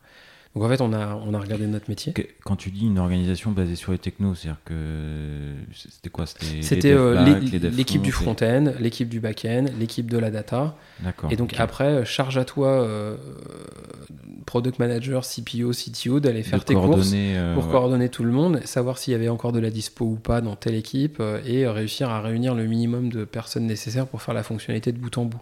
Donc en fait, on a, on a regardé notre métier. Quand tu dis une organisation basée sur les technos, c'est-à-dire que c'était quoi C'était euh, l'équipe du front, front-end, l'équipe du back-end, l'équipe de la data. et- D'accord. Et donc après, euh, charge à toi, euh, product manager, CPO, CTO, d'aller faire De tes courses euh, pour ouais. coordonner tout le monde, savoir s'il y avait encore de la dispo ou pas dans telle équipe et réussir à réunir le minimum de personnes nécessaires pour faire la fonctionnalité de bout en bout.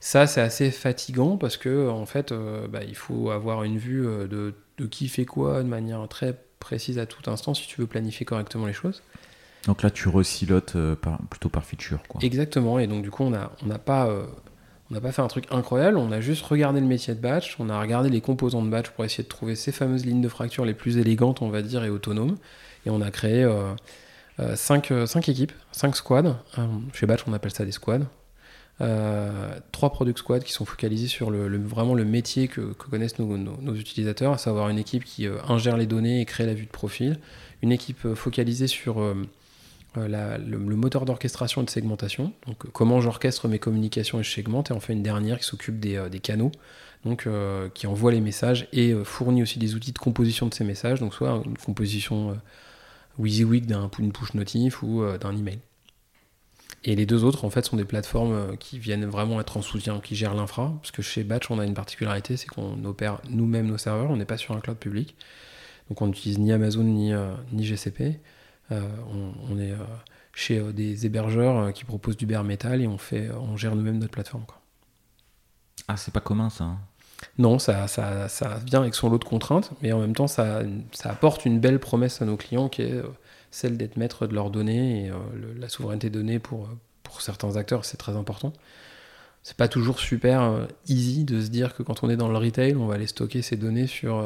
Ça, c'est assez fatigant parce que en fait, euh, bah, il faut avoir une vue euh, de, de qui fait quoi de manière très précise à tout instant si tu veux planifier correctement les choses. Donc là, tu resilotes euh, par- plutôt par feature, quoi. Exactement. Et donc, du coup, on n'a on n'a pas, on n'a pas fait un truc incroyable. On a juste regardé le métier de batch. On a regardé les composants de batch pour essayer de trouver ces fameuses lignes de fracture les plus élégantes, on va dire, et autonomes. Et on a créé 5 équipes, 5 squads. Chez batch, on appelle ça des squads. Euh, trois product squads qui sont focalisés sur le, vraiment le métier que, connaissent nos, utilisateurs, à savoir une équipe qui euh, ingère les données et crée la vue de profil, une équipe euh, focalisée sur le, moteur d'orchestration et de segmentation, donc comment j'orchestre mes communications et je segmente, et enfin une dernière qui s'occupe des, canaux, donc qui envoie les messages et fournit aussi des outils de composition de ces messages, donc soit une composition WYSIWYG d'un d'une push notif ou d'un email. Et les deux autres, en fait, sont des plateformes qui viennent vraiment être en soutien, qui gèrent l'infra. Parce que chez Batch, on a une particularité, c'est qu'on opère nous-mêmes nos serveurs, on n'est pas sur un cloud public. Donc on n'utilise ni Amazon ni, ni GCP. on, on, est chez des hébergeurs qui proposent du bare metal et on, fait, on gère nous-mêmes notre plateforme. Quoi. Ah, c'est pas commun ça hein. Non, ça, ça, ça, vient avec son lot de contraintes, mais en même temps, ça, ça apporte une belle promesse à nos clients qui est euh, celle d'être maître de leurs données et euh, la souveraineté de données pour, pour certains acteurs, c'est très important. C'est pas toujours super euh, easy de se dire que quand on est dans le retail, on va aller stocker ces données sur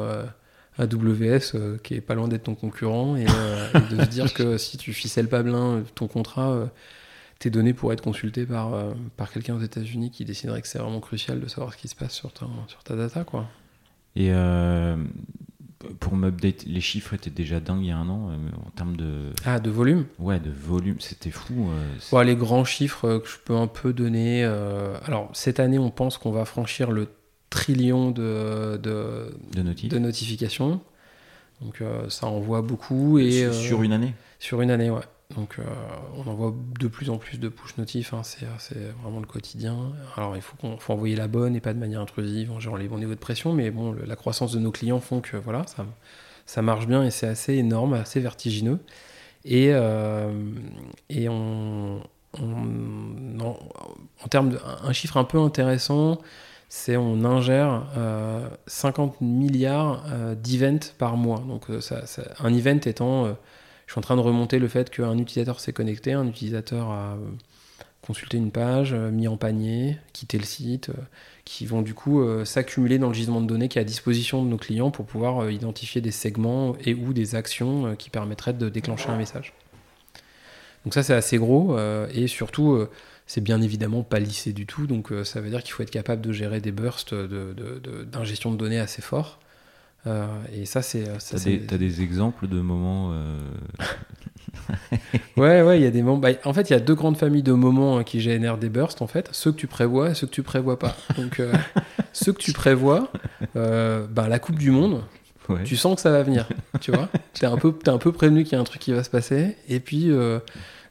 AWS qui est pas loin d'être ton concurrent et, de se dire que si tu ficelles pas bien ton contrat tes données pourraient être consultées par, euh, par quelqu'un aux États-Unis qui déciderait que c'est vraiment crucial de savoir ce qui se passe sur ta, sur ta data. Quoi. Et euh, pour m'update, les chiffres étaient déjà dingues il y a un an euh, en termes de. Ah, de volume? Ouais, de volume, c'était fou. les grands chiffres que je peux un peu donner. alors, cette année, on pense qu'on va franchir le trillion de, de, de, de notifications. Donc, ça envoie beaucoup. Et, sur une année? Sur une année, ouais. Donc euh, on envoie de plus en plus de push notifs, hein, c'est, vraiment le quotidien. Alors il faut, qu'on, faut envoyer la bonne et pas de manière intrusive, genre les bons niveaux de pression, mais bon, la croissance de nos clients font que voilà, ça, marche bien et c'est assez énorme, assez vertigineux. Et, euh, on, en, termes de, un chiffre un peu intéressant, c'est on ingère 50 euh, milliards d'events par mois. Donc un event étant je suis en train de remonter le fait qu'un utilisateur s'est connecté, un utilisateur a euh, consulté une page, euh, mis en panier, quitté le site, euh, qui vont du coup s'accumuler dans le gisement de données qui est à disposition de nos clients pour pouvoir identifier des segments et ou des actions qui permettraient de déclencher un message. Donc ça c'est assez gros et surtout c'est bien évidemment pas lissé du tout, donc ça veut dire qu'il faut être capable de gérer des bursts d'ingestion de, de, données assez forts. Euh, et ça, c'est. Euh, T'as des, des, exemples de moments. Euh, [laughs] ouais, ouais, il y a des moments. Bah, en fait, il y a deux grandes familles de moments hein, qui génèrent des bursts, en fait. Ceux que tu prévois et ceux que tu prévois pas. Donc, [laughs] ceux que tu prévois, bah, la Coupe du Monde, tu sens que ça va venir. Tu vois T'es un, peu, es un peu prévenu qu'il y a un truc qui va se passer. Et puis,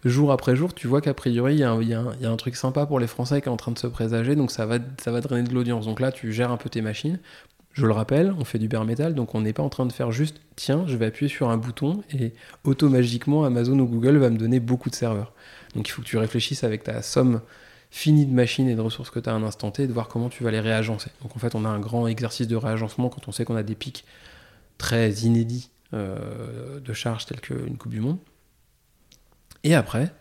jour après jour, tu vois qu'a priori, il y, y, a un truc sympa pour les Français qui est en train de se présager. Donc, ça va, ça va drainer de l'audience. Donc là, tu gères un peu tes machines je le rappelle, on fait du bare metal, donc on n'est pas en train de faire juste tiens, je vais appuyer sur un bouton et automatiquement Amazon ou Google va me donner beaucoup de serveurs. Donc il faut que tu réfléchisses avec ta somme finie de machines et de ressources que tu as à un instant T et de voir comment tu vas les réagencer. Donc en fait, on a un grand exercice de réagencement quand on sait qu'on a des pics très inédits euh, de charges tels qu'une Coupe du Monde. Et après,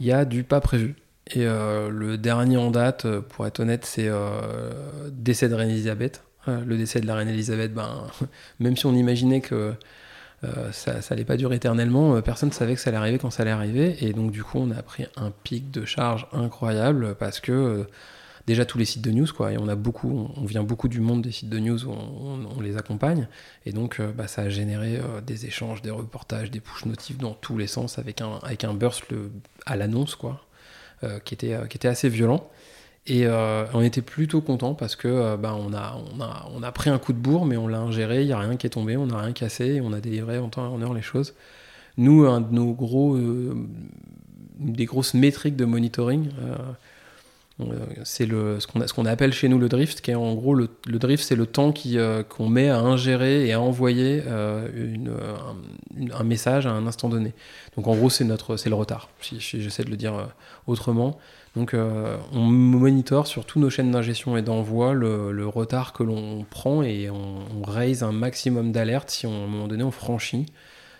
il y a du pas prévu. Et euh, le dernier en date, pour être honnête, c'est euh, décès de Reine-Elisabeth le décès de la reine Elisabeth, ben, [laughs] même si on imaginait que euh, ça, n'allait allait pas durer éternellement, euh, personne ne savait que ça allait arriver quand ça allait arriver. Et donc, du coup, on a pris un pic de charge incroyable parce que euh, déjà tous les sites de news, quoi, et on a beaucoup, on vient beaucoup du monde des sites de news on, les accompagne. Et donc, bah, ça a généré des échanges, des reportages, des push notifs dans tous les sens avec un, avec un burst à l'annonce, quoi, qui était assez violent. Et euh, on était plutôt content parce que euh, bah, on, a, pris un coup de bourre, mais on l'a ingéré, il n'y a rien qui est tombé, on n'a rien cassé, et on a délivré en temps et en heure les choses. Nous, un de nos gros, euh, des grosses métriques de monitoring, c'est ce qu'on appelle chez nous le drift, qui est en gros le, drift, c'est le temps qu'on met à ingérer et à envoyer un, message à un instant donné. Donc en gros, c'est le retard. Si j'essaie de le dire autrement, donc euh, on monitore sur toutes nos chaînes d'ingestion et d'envoi le, retard que l'on prend et on, raise un maximum d'alerte si on, à un moment donné on franchit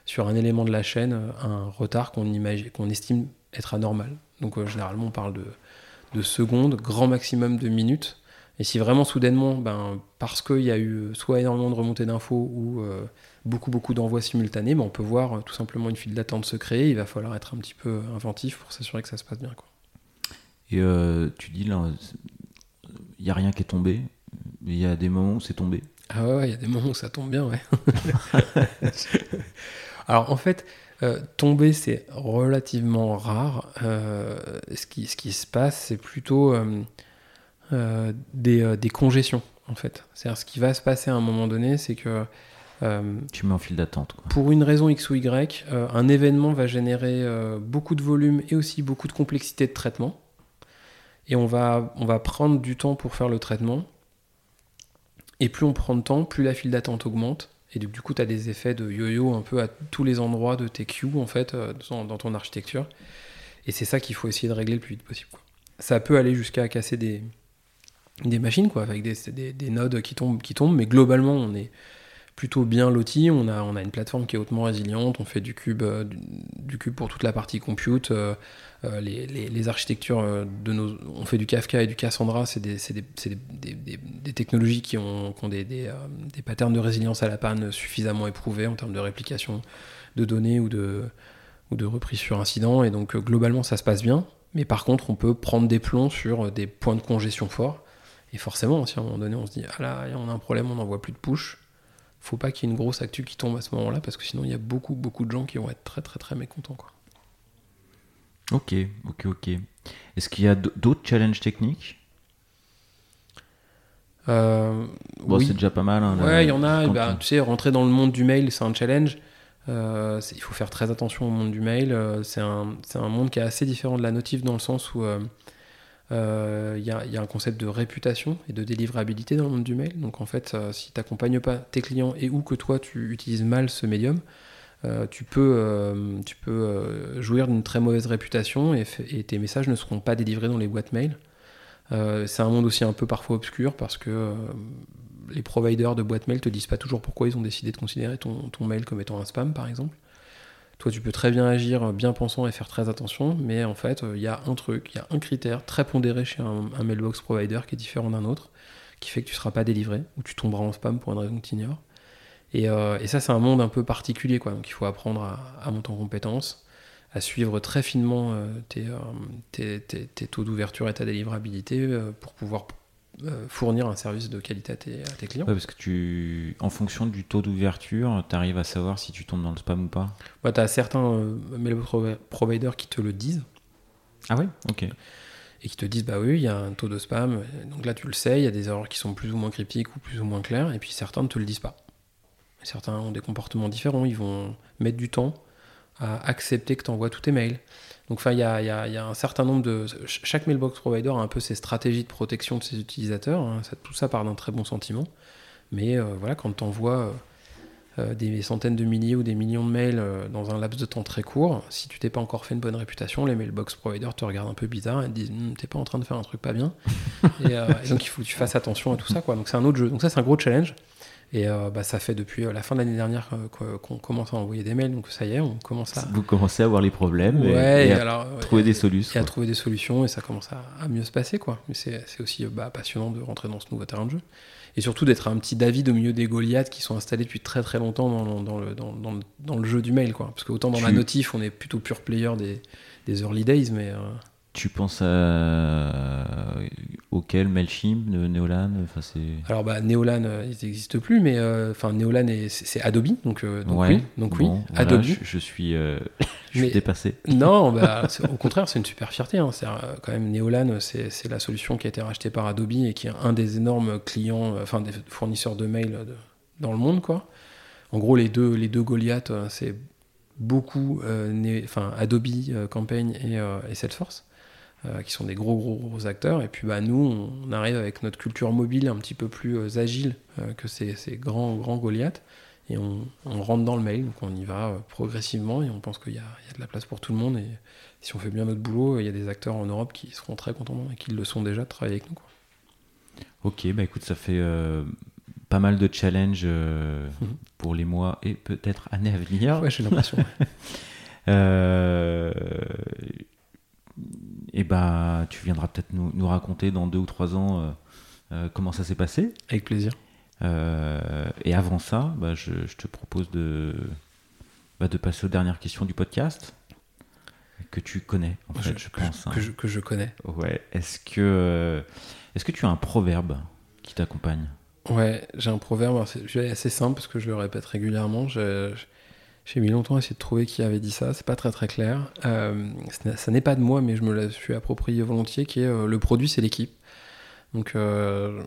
sur un élément de la chaîne un retard qu'on qu'on estime être anormal. Donc euh, généralement on parle de, secondes, grand maximum de minutes. Et si vraiment soudainement, ben, parce qu'il y a eu soit énormément de remontées d'infos ou euh, beaucoup beaucoup d'envois simultanés, ben, on peut voir tout simplement une file d'attente se créer. Il va falloir être un petit peu inventif pour s'assurer que ça se passe bien. Et euh, tu dis là, il n'y a rien qui est tombé. Il y a des moments où c'est tombé. Ah ouais, il y a des moments où ça tombe bien, ouais. [laughs] Alors en fait, euh, tomber c'est relativement rare. Euh, ce, qui, ce qui se passe, c'est plutôt des, des, congestions en fait. C'est-à-dire ce qui va se passer à un moment donné, c'est que tu mets en file d'attente. Pour une raison X ou Y, un événement va générer beaucoup de volume et aussi beaucoup de complexité de traitement. Et on va, on va prendre du temps pour faire le traitement. Et plus on prend de temps, plus la file d'attente augmente. Et du coup, tu as des effets de yo-yo un peu à tous les endroits de tes queues, en fait, dans, ton architecture. Et c'est ça qu'il faut essayer de régler le plus vite possible. Ça peut aller jusqu'à casser des, des machines, quoi, avec des, des, nodes qui tombent, qui tombent, mais globalement, on est plutôt bien loti. On a, une plateforme qui est hautement résiliente. On fait du cube, euh, pour toute la partie compute. Euh, euh, les, architectures de nos, on fait du Kafka et du Cassandra. C'est des, technologies qui ont, qui des, patterns de résilience à la panne suffisamment éprouvés en termes de réplication de données ou de, ou de reprise sur incident. Et donc globalement, ça se passe bien. Mais par contre, on peut prendre des plombs sur des points de congestion forts. Et forcément, si à un moment donné on se dit ah là, on a un problème, on n'envoie plus de push, faut pas qu'il y ait une grosse actu qui tombe à ce moment-là parce que sinon il y a beaucoup beaucoup de gens qui vont être très très très mécontents quoi. Ok, ok, ok. Est-ce qu'il y a d'autres challenges techniques? Euh, bon, c'est déjà pas mal. Hein, ouais, il y en a. Bah, tu sais, rentrer dans le monde du mail, c'est un challenge. Euh, il faut faire très attention au monde du mail. Euh, c'est un, un, monde qui est assez différent de la notif dans le sens où il euh, y, a un concept de réputation et de délivrabilité dans le monde du mail. Donc en fait, euh, si tu n'accompagnes pas tes clients et ou que toi tu utilises mal ce médium, euh, tu peux, jouir d'une très mauvaise réputation et, tes messages ne seront pas délivrés dans les boîtes mail. c'est un monde aussi un peu parfois obscur parce que les providers de boîtes mail te disent pas toujours pourquoi ils ont décidé de considérer ton mail comme étant un spam par exemple. Toi, tu peux très bien agir bien pensant et faire très attention, mais en fait, il y a un truc, il y a un critère très pondéré chez un, mailbox provider qui est différent d'un autre, qui fait que tu ne seras pas délivré, ou tu tomberas en spam pour une raison que tu ignores. Et, euh, ça, c'est un monde un peu particulier, quoi. Donc, il faut apprendre à, monter en compétences, à suivre très finement euh, euh, tes, taux d'ouverture et ta délivrabilité pour pouvoir euh, fournir un service de qualité à tes, clients. parce que tu, en fonction du taux d'ouverture, tu arrives à savoir si tu tombes dans le spam ou pas bah, Tu as certains euh, providers qui te le disent. Ah oui Ok. Et qui te disent, bah oui, il y a un taux de spam. Donc là, tu le sais, il y a des erreurs qui sont plus ou moins cryptiques ou plus ou moins claires. Et puis certains ne te le disent pas. Certains ont des comportements différents. Ils vont mettre du temps à accepter que tu envoies tous tes mails. Donc, il y a, un certain nombre de. Chaque mailbox provider a un peu ses stratégies de protection de ses utilisateurs. Hein. tout ça part d'un très bon sentiment. Mais euh, voilà, quand tu envoies euh, euh, des centaines de milliers ou des millions de mails dans un laps de temps très court, si tu t'es pas encore fait une bonne réputation, les mailbox providers te regardent un peu bizarre et te disent hm, T'es pas en train de faire un truc pas bien. [laughs] et, donc, il faut que tu fasses attention à tout ça. Quoi. Donc, c'est un autre jeu. Donc, ça, c'est un gros challenge. Et euh, bah, ça fait depuis euh, la fin de l'année dernière euh, qu'on commence à envoyer des mails, donc ça y est, on commence à. Vous commencez à avoir les problèmes et, à trouver des solutions. Et à trouver des solutions et ça commence à, mieux se passer, quoi. Mais c'est aussi bah, passionnant de rentrer dans ce nouveau terrain de jeu. Et surtout d'être un petit David au milieu des Goliaths qui sont installés depuis très très longtemps dans, dans, le, dans, dans le, jeu du mail, quoi. Parce que autant dans la notif, on est plutôt pure player des, des early days, mais. Tu penses à auquel Mailchimp, Neolan enfin Alors bah Neolan, euh, ils n'existent plus, mais euh, enfin Neolan c'est Adobe, donc, euh, donc oui, donc oui, Adobe. Je, suis, je suis [laughs] dépassé. [laughs] Non, bah, [laughs] au contraire, c'est une super fierté. Hein. Quand même Neolan, c'est la solution qui a été rachetée par Adobe et qui est un des énormes clients, enfin des fournisseurs de mail dans le monde, quoi. En gros, les deux, les deux Goliath, c'est beaucoup, enfin Adobe Campaign et, et Salesforce. Euh, qui sont des gros, gros, gros acteurs. Et puis bah, nous, on arrive avec notre culture mobile un petit peu plus euh, agile euh, que ces, ces, grands, grands Goliaths. Et on, rentre dans le mail, donc on y va progressivement et on pense qu'il y, y, a de la place pour tout le monde. Et si on fait bien notre boulot, il y a des acteurs en Europe qui seront très contents et qui le sont déjà de travailler avec nous. Quoi. Ok, bah écoute, ça fait pas mal de challenges mhm. pour les mois et peut-être années à venir. Ouais, j'ai l'impression. [laughs] et bah, tu viendras peut-être nous, raconter dans deux ou trois ans euh, euh, comment ça s'est passé. Avec plaisir. Euh, et avant ça, bah, je, te propose de, bah, de passer aux dernières questions du podcast que tu connais, en fait, je, pense. Hein. Que, je, connais. Ouais. Est-ce que, est-ce que tu as un proverbe qui t'accompagne? Ouais, j'ai un proverbe assez simple parce que je le répète régulièrement. Je, j'ai mis longtemps à essayer de trouver qui avait dit ça, c'est pas très très clair. Euh, ça n'est pas de moi, mais je me la suis approprié volontiers, qui est euh, le produit, c'est l'équipe. Donc, euh,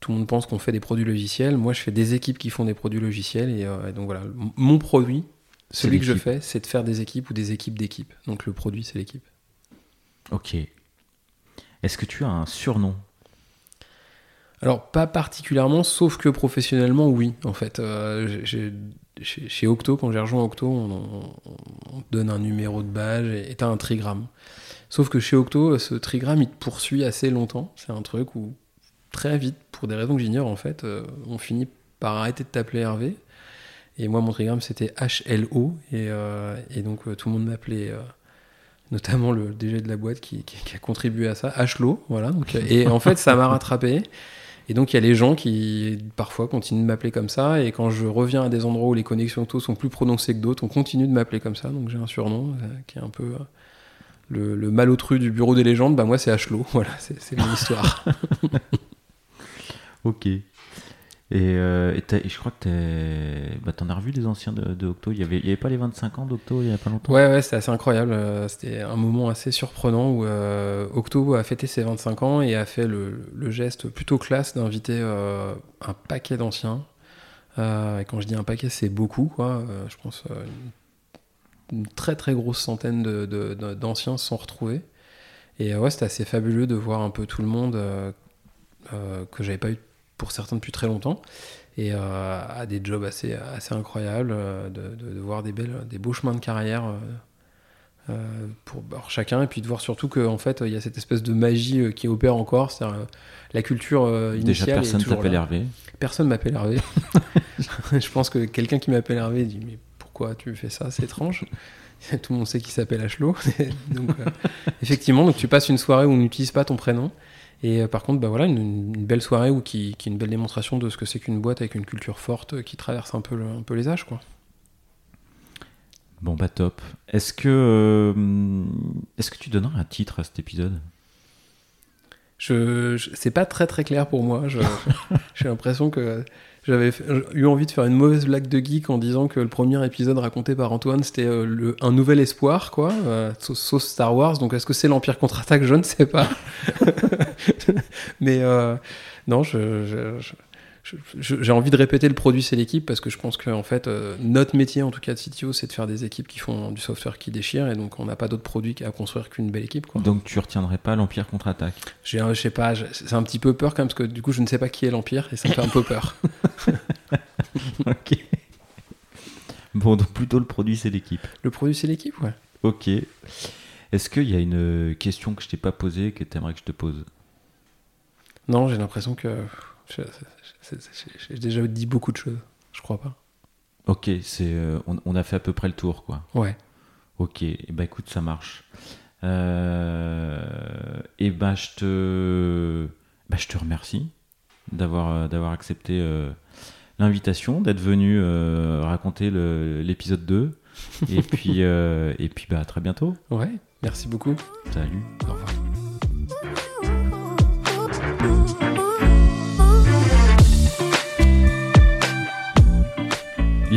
tout le monde pense qu'on fait des produits logiciels. Moi, je fais des équipes qui font des produits logiciels. Et, et donc voilà, mon produit, celui que je fais, c'est de faire des équipes ou des équipes d'équipes. Donc le produit, c'est l'équipe. Ok. Est-ce que tu as un surnom? Alors, pas particulièrement, sauf que professionnellement, oui. En fait, euh, chez, Octo, quand j'ai rejoint Octo, on, donne un numéro de badge et t'as un trigramme. Sauf que chez Octo, ce trigramme, il te poursuit assez longtemps. C'est un truc où, très vite, pour des raisons que j'ignore, en fait, euh, on finit par arrêter de t'appeler Hervé. Et moi, mon trigramme, c'était HLO. Et, euh, et donc, tout le monde m'appelait notamment le DG de la boîte qui, a contribué à ça, HLO, voilà. Et en fait, ça m'a rattrapé. Et donc il y a les gens qui parfois continuent de m'appeler comme ça, et quand je reviens à des endroits où les connexions auto sont plus prononcées que d'autres, on continue de m'appeler comme ça. Donc j'ai un surnom euh, qui est un peu euh, le, le malotru du bureau des légendes. Bah moi c'est Hlo, [laughs] voilà, c'est mon histoire. [laughs] ok. Euh, et, je crois que tu bah, en as revu des anciens de, Octo. Il n'y avait, avait pas les 25 ans d'Octo il n'y a pas longtemps? Ouais, ouais c'était assez incroyable. Euh, c'était un moment assez surprenant où euh, Octo a fêté ses 25 ans et a fait le, geste plutôt classe d'inviter un paquet d'anciens. et quand je dis un paquet, c'est beaucoup, quoi. je pense une, très très grosse centaine d'anciens de, se sont retrouvés. Et ouais, c'était assez fabuleux de voir un peu tout le monde que j'avais pas eu pour certains depuis très longtemps, et euh, à des jobs assez, assez incroyables, euh, de, voir des, belles, des beaux chemins de carrière euh, pour chacun, et puis de voir surtout qu'en fait, il y a cette espèce de magie qui opère encore, c'est la culture initiale. Déjà, personne t'appelle Hervé Personne m'appelle Hervé. [laughs] Je pense que quelqu'un qui m'appelle Hervé dit Mais pourquoi tu fais ça C'est étrange. [laughs] Tout le monde sait qu'il s'appelle Achelot. [laughs] donc, effectivement, donc tu passes une soirée où on n'utilise pas ton prénom. Et euh, par contre, bah voilà, une, belle soirée ou qui, qui, est une belle démonstration de ce que c'est qu'une boîte avec une culture forte euh, qui traverse un peu, un peu les âges, quoi. Bon bah top. Est-ce que euh, est-ce que tu donnerais un titre à cet épisode? Je, je c'est pas très très clair pour moi. [laughs] J'ai l'impression que j'avais eu envie de faire une mauvaise blague de geek en disant que le premier épisode raconté par Antoine, c'était euh, un nouvel espoir, quoi, euh, Star Wars. Donc est-ce que c'est l'Empire contre-attaque? Je ne sais pas. [laughs] Mais euh, non, je, j'ai envie de répéter le produit c'est l'équipe parce que je pense que en fait euh, notre métier en tout cas de CTO c'est de faire des équipes qui font du software qui déchire et donc on n'a pas d'autres produits à construire qu'une belle équipe quoi. Donc tu retiendrais pas l'Empire contre-attaque? J'ai je sais pas, c'est un petit peu peur quand même parce que du coup je ne sais pas qui est l'Empire et ça me fait un peu peur. [laughs] ok. Bon donc plutôt le produit c'est l'équipe. Le produit c'est l'équipe ouais. Ok. Est-ce qu'il y a une question que je t'ai pas posée que tu aimerais que je te pose? Non, j'ai l'impression que j'ai déjà dit beaucoup de choses, je crois pas. Ok, c'est, euh, on, a fait à peu près le tour, quoi. Ouais. Ok, et bah écoute, ça marche. Euh, et bah je te, bah, je te remercie d'avoir euh, d'avoir accepté l'invitation, d'être venu raconter l'épisode 2. [laughs] et puis et puis bah à très bientôt. Ouais, merci beaucoup. Salut. Au revoir.